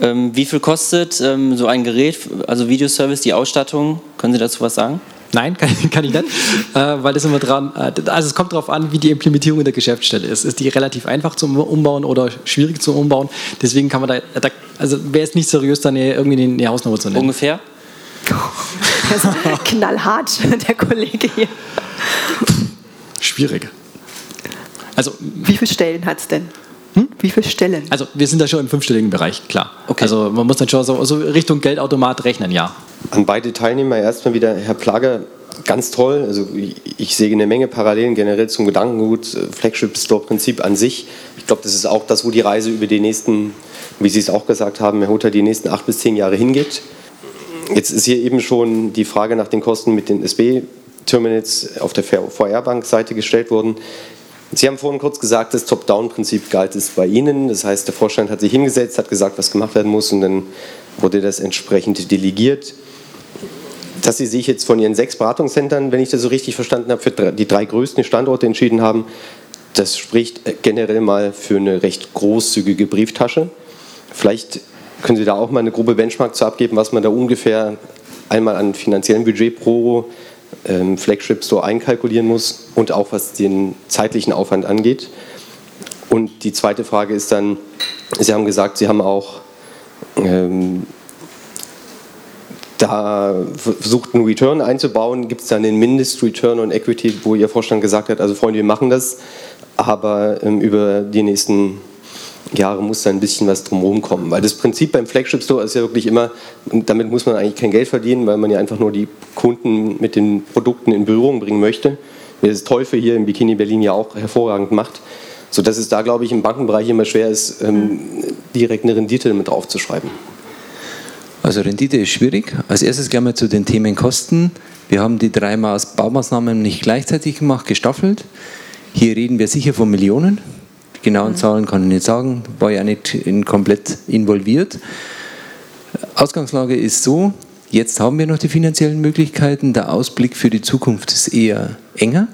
Ähm, wie viel kostet ähm, so ein Gerät, also Videoservice, die Ausstattung? Können Sie dazu was sagen? Nein, kann, kann ich nicht, äh, weil das immer dran, äh, also es kommt darauf an, wie die Implementierung in der Geschäftsstelle ist. Ist die relativ einfach zum Umbauen oder schwierig zum Umbauen? Deswegen kann man da, da also wäre es nicht seriös, da eine, irgendwie eine Hausnummer zu nennen. Ungefähr? knallhart, der Kollege hier. Schwierig. Also, Wie viele Stellen hat es denn? Hm? Wie viele Stellen? Also wir sind da schon im fünfstelligen Bereich, klar. Okay. Also man muss dann schon so, so Richtung Geldautomat rechnen, ja. An beide Teilnehmer erstmal wieder, Herr Plager, ganz toll. Also ich sehe eine Menge Parallelen generell zum Gedankengut, äh, Flagship Store Prinzip an sich. Ich glaube, das ist auch das, wo die Reise über die nächsten, wie Sie es auch gesagt haben, Herr Hutter, die nächsten acht bis zehn Jahre hingeht. Jetzt ist hier eben schon die Frage nach den Kosten mit den SB-Terminals auf der VR-Bank-Seite gestellt worden. Sie haben vorhin kurz gesagt, das Top-Down-Prinzip galt es bei Ihnen. Das heißt, der Vorstand hat sich hingesetzt, hat gesagt, was gemacht werden muss und dann wurde das entsprechend delegiert. Dass Sie sich jetzt von Ihren sechs Beratungszentren, wenn ich das so richtig verstanden habe, für die drei größten Standorte entschieden haben, das spricht generell mal für eine recht großzügige Brieftasche. Vielleicht können Sie da auch mal eine grobe Benchmark zu abgeben, was man da ungefähr einmal an finanziellem Budget pro ähm, Flagship Store einkalkulieren muss und auch was den zeitlichen Aufwand angeht. Und die zweite Frage ist dann, Sie haben gesagt, Sie haben auch ähm, da versucht, einen Return einzubauen. Gibt es dann den Mindest-Return on Equity, wo Ihr Vorstand gesagt hat, also Freunde, wir machen das, aber ähm, über die nächsten Jahre muss da ein bisschen was drumherum kommen. Weil das Prinzip beim Flagship Store ist ja wirklich immer, damit muss man eigentlich kein Geld verdienen, weil man ja einfach nur die Kunden mit den Produkten in Berührung bringen möchte. Wie das Teufel hier im Bikini Berlin ja auch hervorragend macht. Sodass es da, glaube ich, im Bankenbereich immer schwer ist, ähm, direkt eine Rendite mit draufzuschreiben. Also Rendite ist schwierig. Als erstes gehen wir zu den Themen Kosten. Wir haben die drei Baumaßnahmen nicht gleichzeitig gemacht, gestaffelt. Hier reden wir sicher von Millionen genauen Zahlen kann ich nicht sagen, war ja nicht in komplett involviert. Ausgangslage ist so, jetzt haben wir noch die finanziellen Möglichkeiten, der Ausblick für die Zukunft ist eher enger.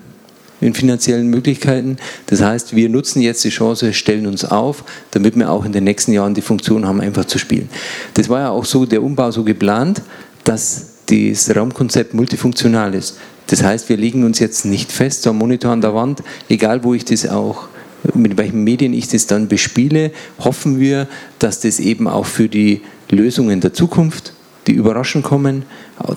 In finanziellen Möglichkeiten. Das heißt, wir nutzen jetzt die Chance, stellen uns auf, damit wir auch in den nächsten Jahren die Funktion haben, einfach zu spielen. Das war ja auch so der Umbau so geplant, dass das Raumkonzept multifunktional ist. Das heißt, wir legen uns jetzt nicht fest, so ein Monitor an der Wand, egal wo ich das auch, mit welchen Medien ich das dann bespiele, hoffen wir, dass das eben auch für die Lösungen der Zukunft, die überraschend kommen,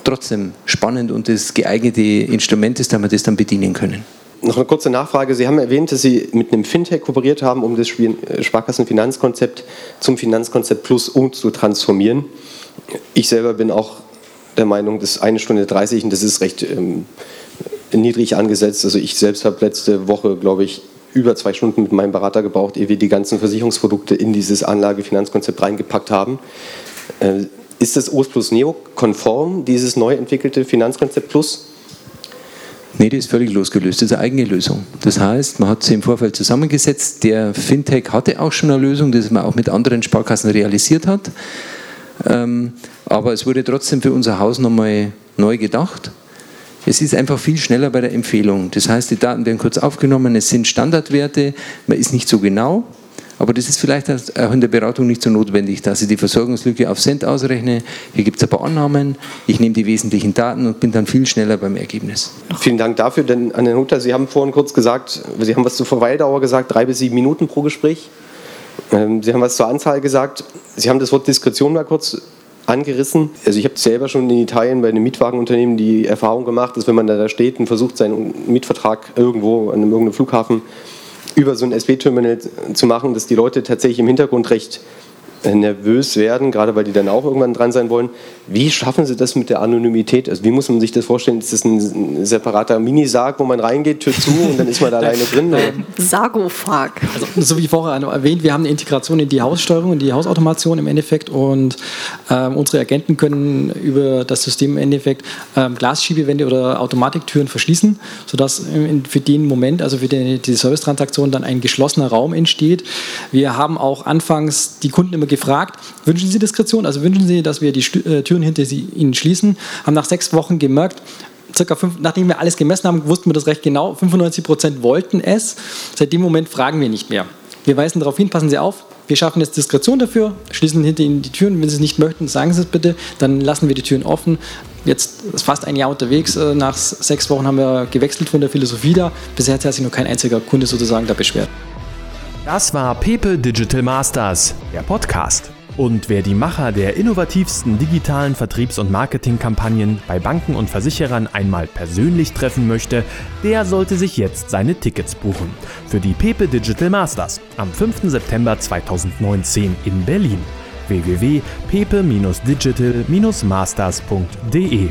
trotzdem spannend und das geeignete Instrument ist, damit wir das dann bedienen können. Noch eine kurze Nachfrage. Sie haben erwähnt, dass Sie mit einem Fintech kooperiert haben, um das äh, Sparkassenfinanzkonzept zum Finanzkonzept Plus umzutransformieren. Ich selber bin auch der Meinung, dass eine Stunde 30, und das ist recht ähm, niedrig angesetzt. Also ich selbst habe letzte Woche, glaube ich, über zwei Stunden mit meinem Berater gebraucht, ehe wir die ganzen Versicherungsprodukte in dieses Anlagefinanzkonzept reingepackt haben. Äh, ist das OS Plus Neo konform, dieses neu entwickelte Finanzkonzept Plus? Nee, das ist völlig losgelöst. Das ist eine eigene Lösung. Das heißt, man hat sie im Vorfeld zusammengesetzt. Der Fintech hatte auch schon eine Lösung, die man auch mit anderen Sparkassen realisiert hat. Ähm, aber es wurde trotzdem für unser Haus nochmal neu gedacht. Es ist einfach viel schneller bei der Empfehlung. Das heißt, die Daten werden kurz aufgenommen, es sind Standardwerte, man ist nicht so genau, aber das ist vielleicht auch in der Beratung nicht so notwendig, dass ich die Versorgungslücke auf Cent ausrechne. Hier gibt es ein paar Annahmen, ich nehme die wesentlichen Daten und bin dann viel schneller beim Ergebnis. Vielen Dank dafür, denn an Herrn Hutter, Sie haben vorhin kurz gesagt, Sie haben was zur Verweildauer gesagt, drei bis sieben Minuten pro Gespräch. Ähm, Sie haben was zur Anzahl gesagt. Sie haben das Wort Diskretion mal kurz angerissen. Also ich habe selber schon in Italien bei einem Mietwagenunternehmen die Erfahrung gemacht, dass wenn man da steht und versucht, seinen Mietvertrag irgendwo an einem irgendeinem Flughafen über so ein SB-Terminal zu machen, dass die Leute tatsächlich im Hintergrund recht nervös werden, gerade weil die dann auch irgendwann dran sein wollen. Wie schaffen Sie das mit der Anonymität? Also wie muss man sich das vorstellen? Ist das ein separater Minisarg, wo man reingeht, Tür zu und dann ist man da alleine drin? Sargophag. Also, so wie vorher erwähnt, wir haben eine Integration in die Haussteuerung, in die Hausautomation im Endeffekt und ähm, unsere Agenten können über das System im Endeffekt ähm, Glasschiebewände oder Automatiktüren verschließen, sodass für den Moment, also für die, die Servicetransaktion dann ein geschlossener Raum entsteht. Wir haben auch anfangs die Kunden immer gefragt, wünschen Sie Diskretion? Also wünschen Sie, dass wir die äh, Türen hinter Sie, Ihnen schließen? Haben nach sechs Wochen gemerkt, circa fünf, nachdem wir alles gemessen haben, wussten wir das recht genau. 95 Prozent wollten es. Seit dem Moment fragen wir nicht mehr. Wir weisen darauf hin, passen Sie auf, wir schaffen jetzt Diskretion dafür, schließen hinter Ihnen die Türen. Wenn Sie es nicht möchten, sagen Sie es bitte, dann lassen wir die Türen offen. Jetzt ist fast ein Jahr unterwegs. Äh, nach sechs Wochen haben wir gewechselt von der Philosophie da. Bisher hat sich noch kein einziger Kunde sozusagen da beschwert. Das war Pepe Digital Masters, der Podcast. Und wer die Macher der innovativsten digitalen Vertriebs- und Marketingkampagnen bei Banken und Versicherern einmal persönlich treffen möchte, der sollte sich jetzt seine Tickets buchen. Für die Pepe Digital Masters am 5. September 2019 in Berlin. www.pepe-digital-masters.de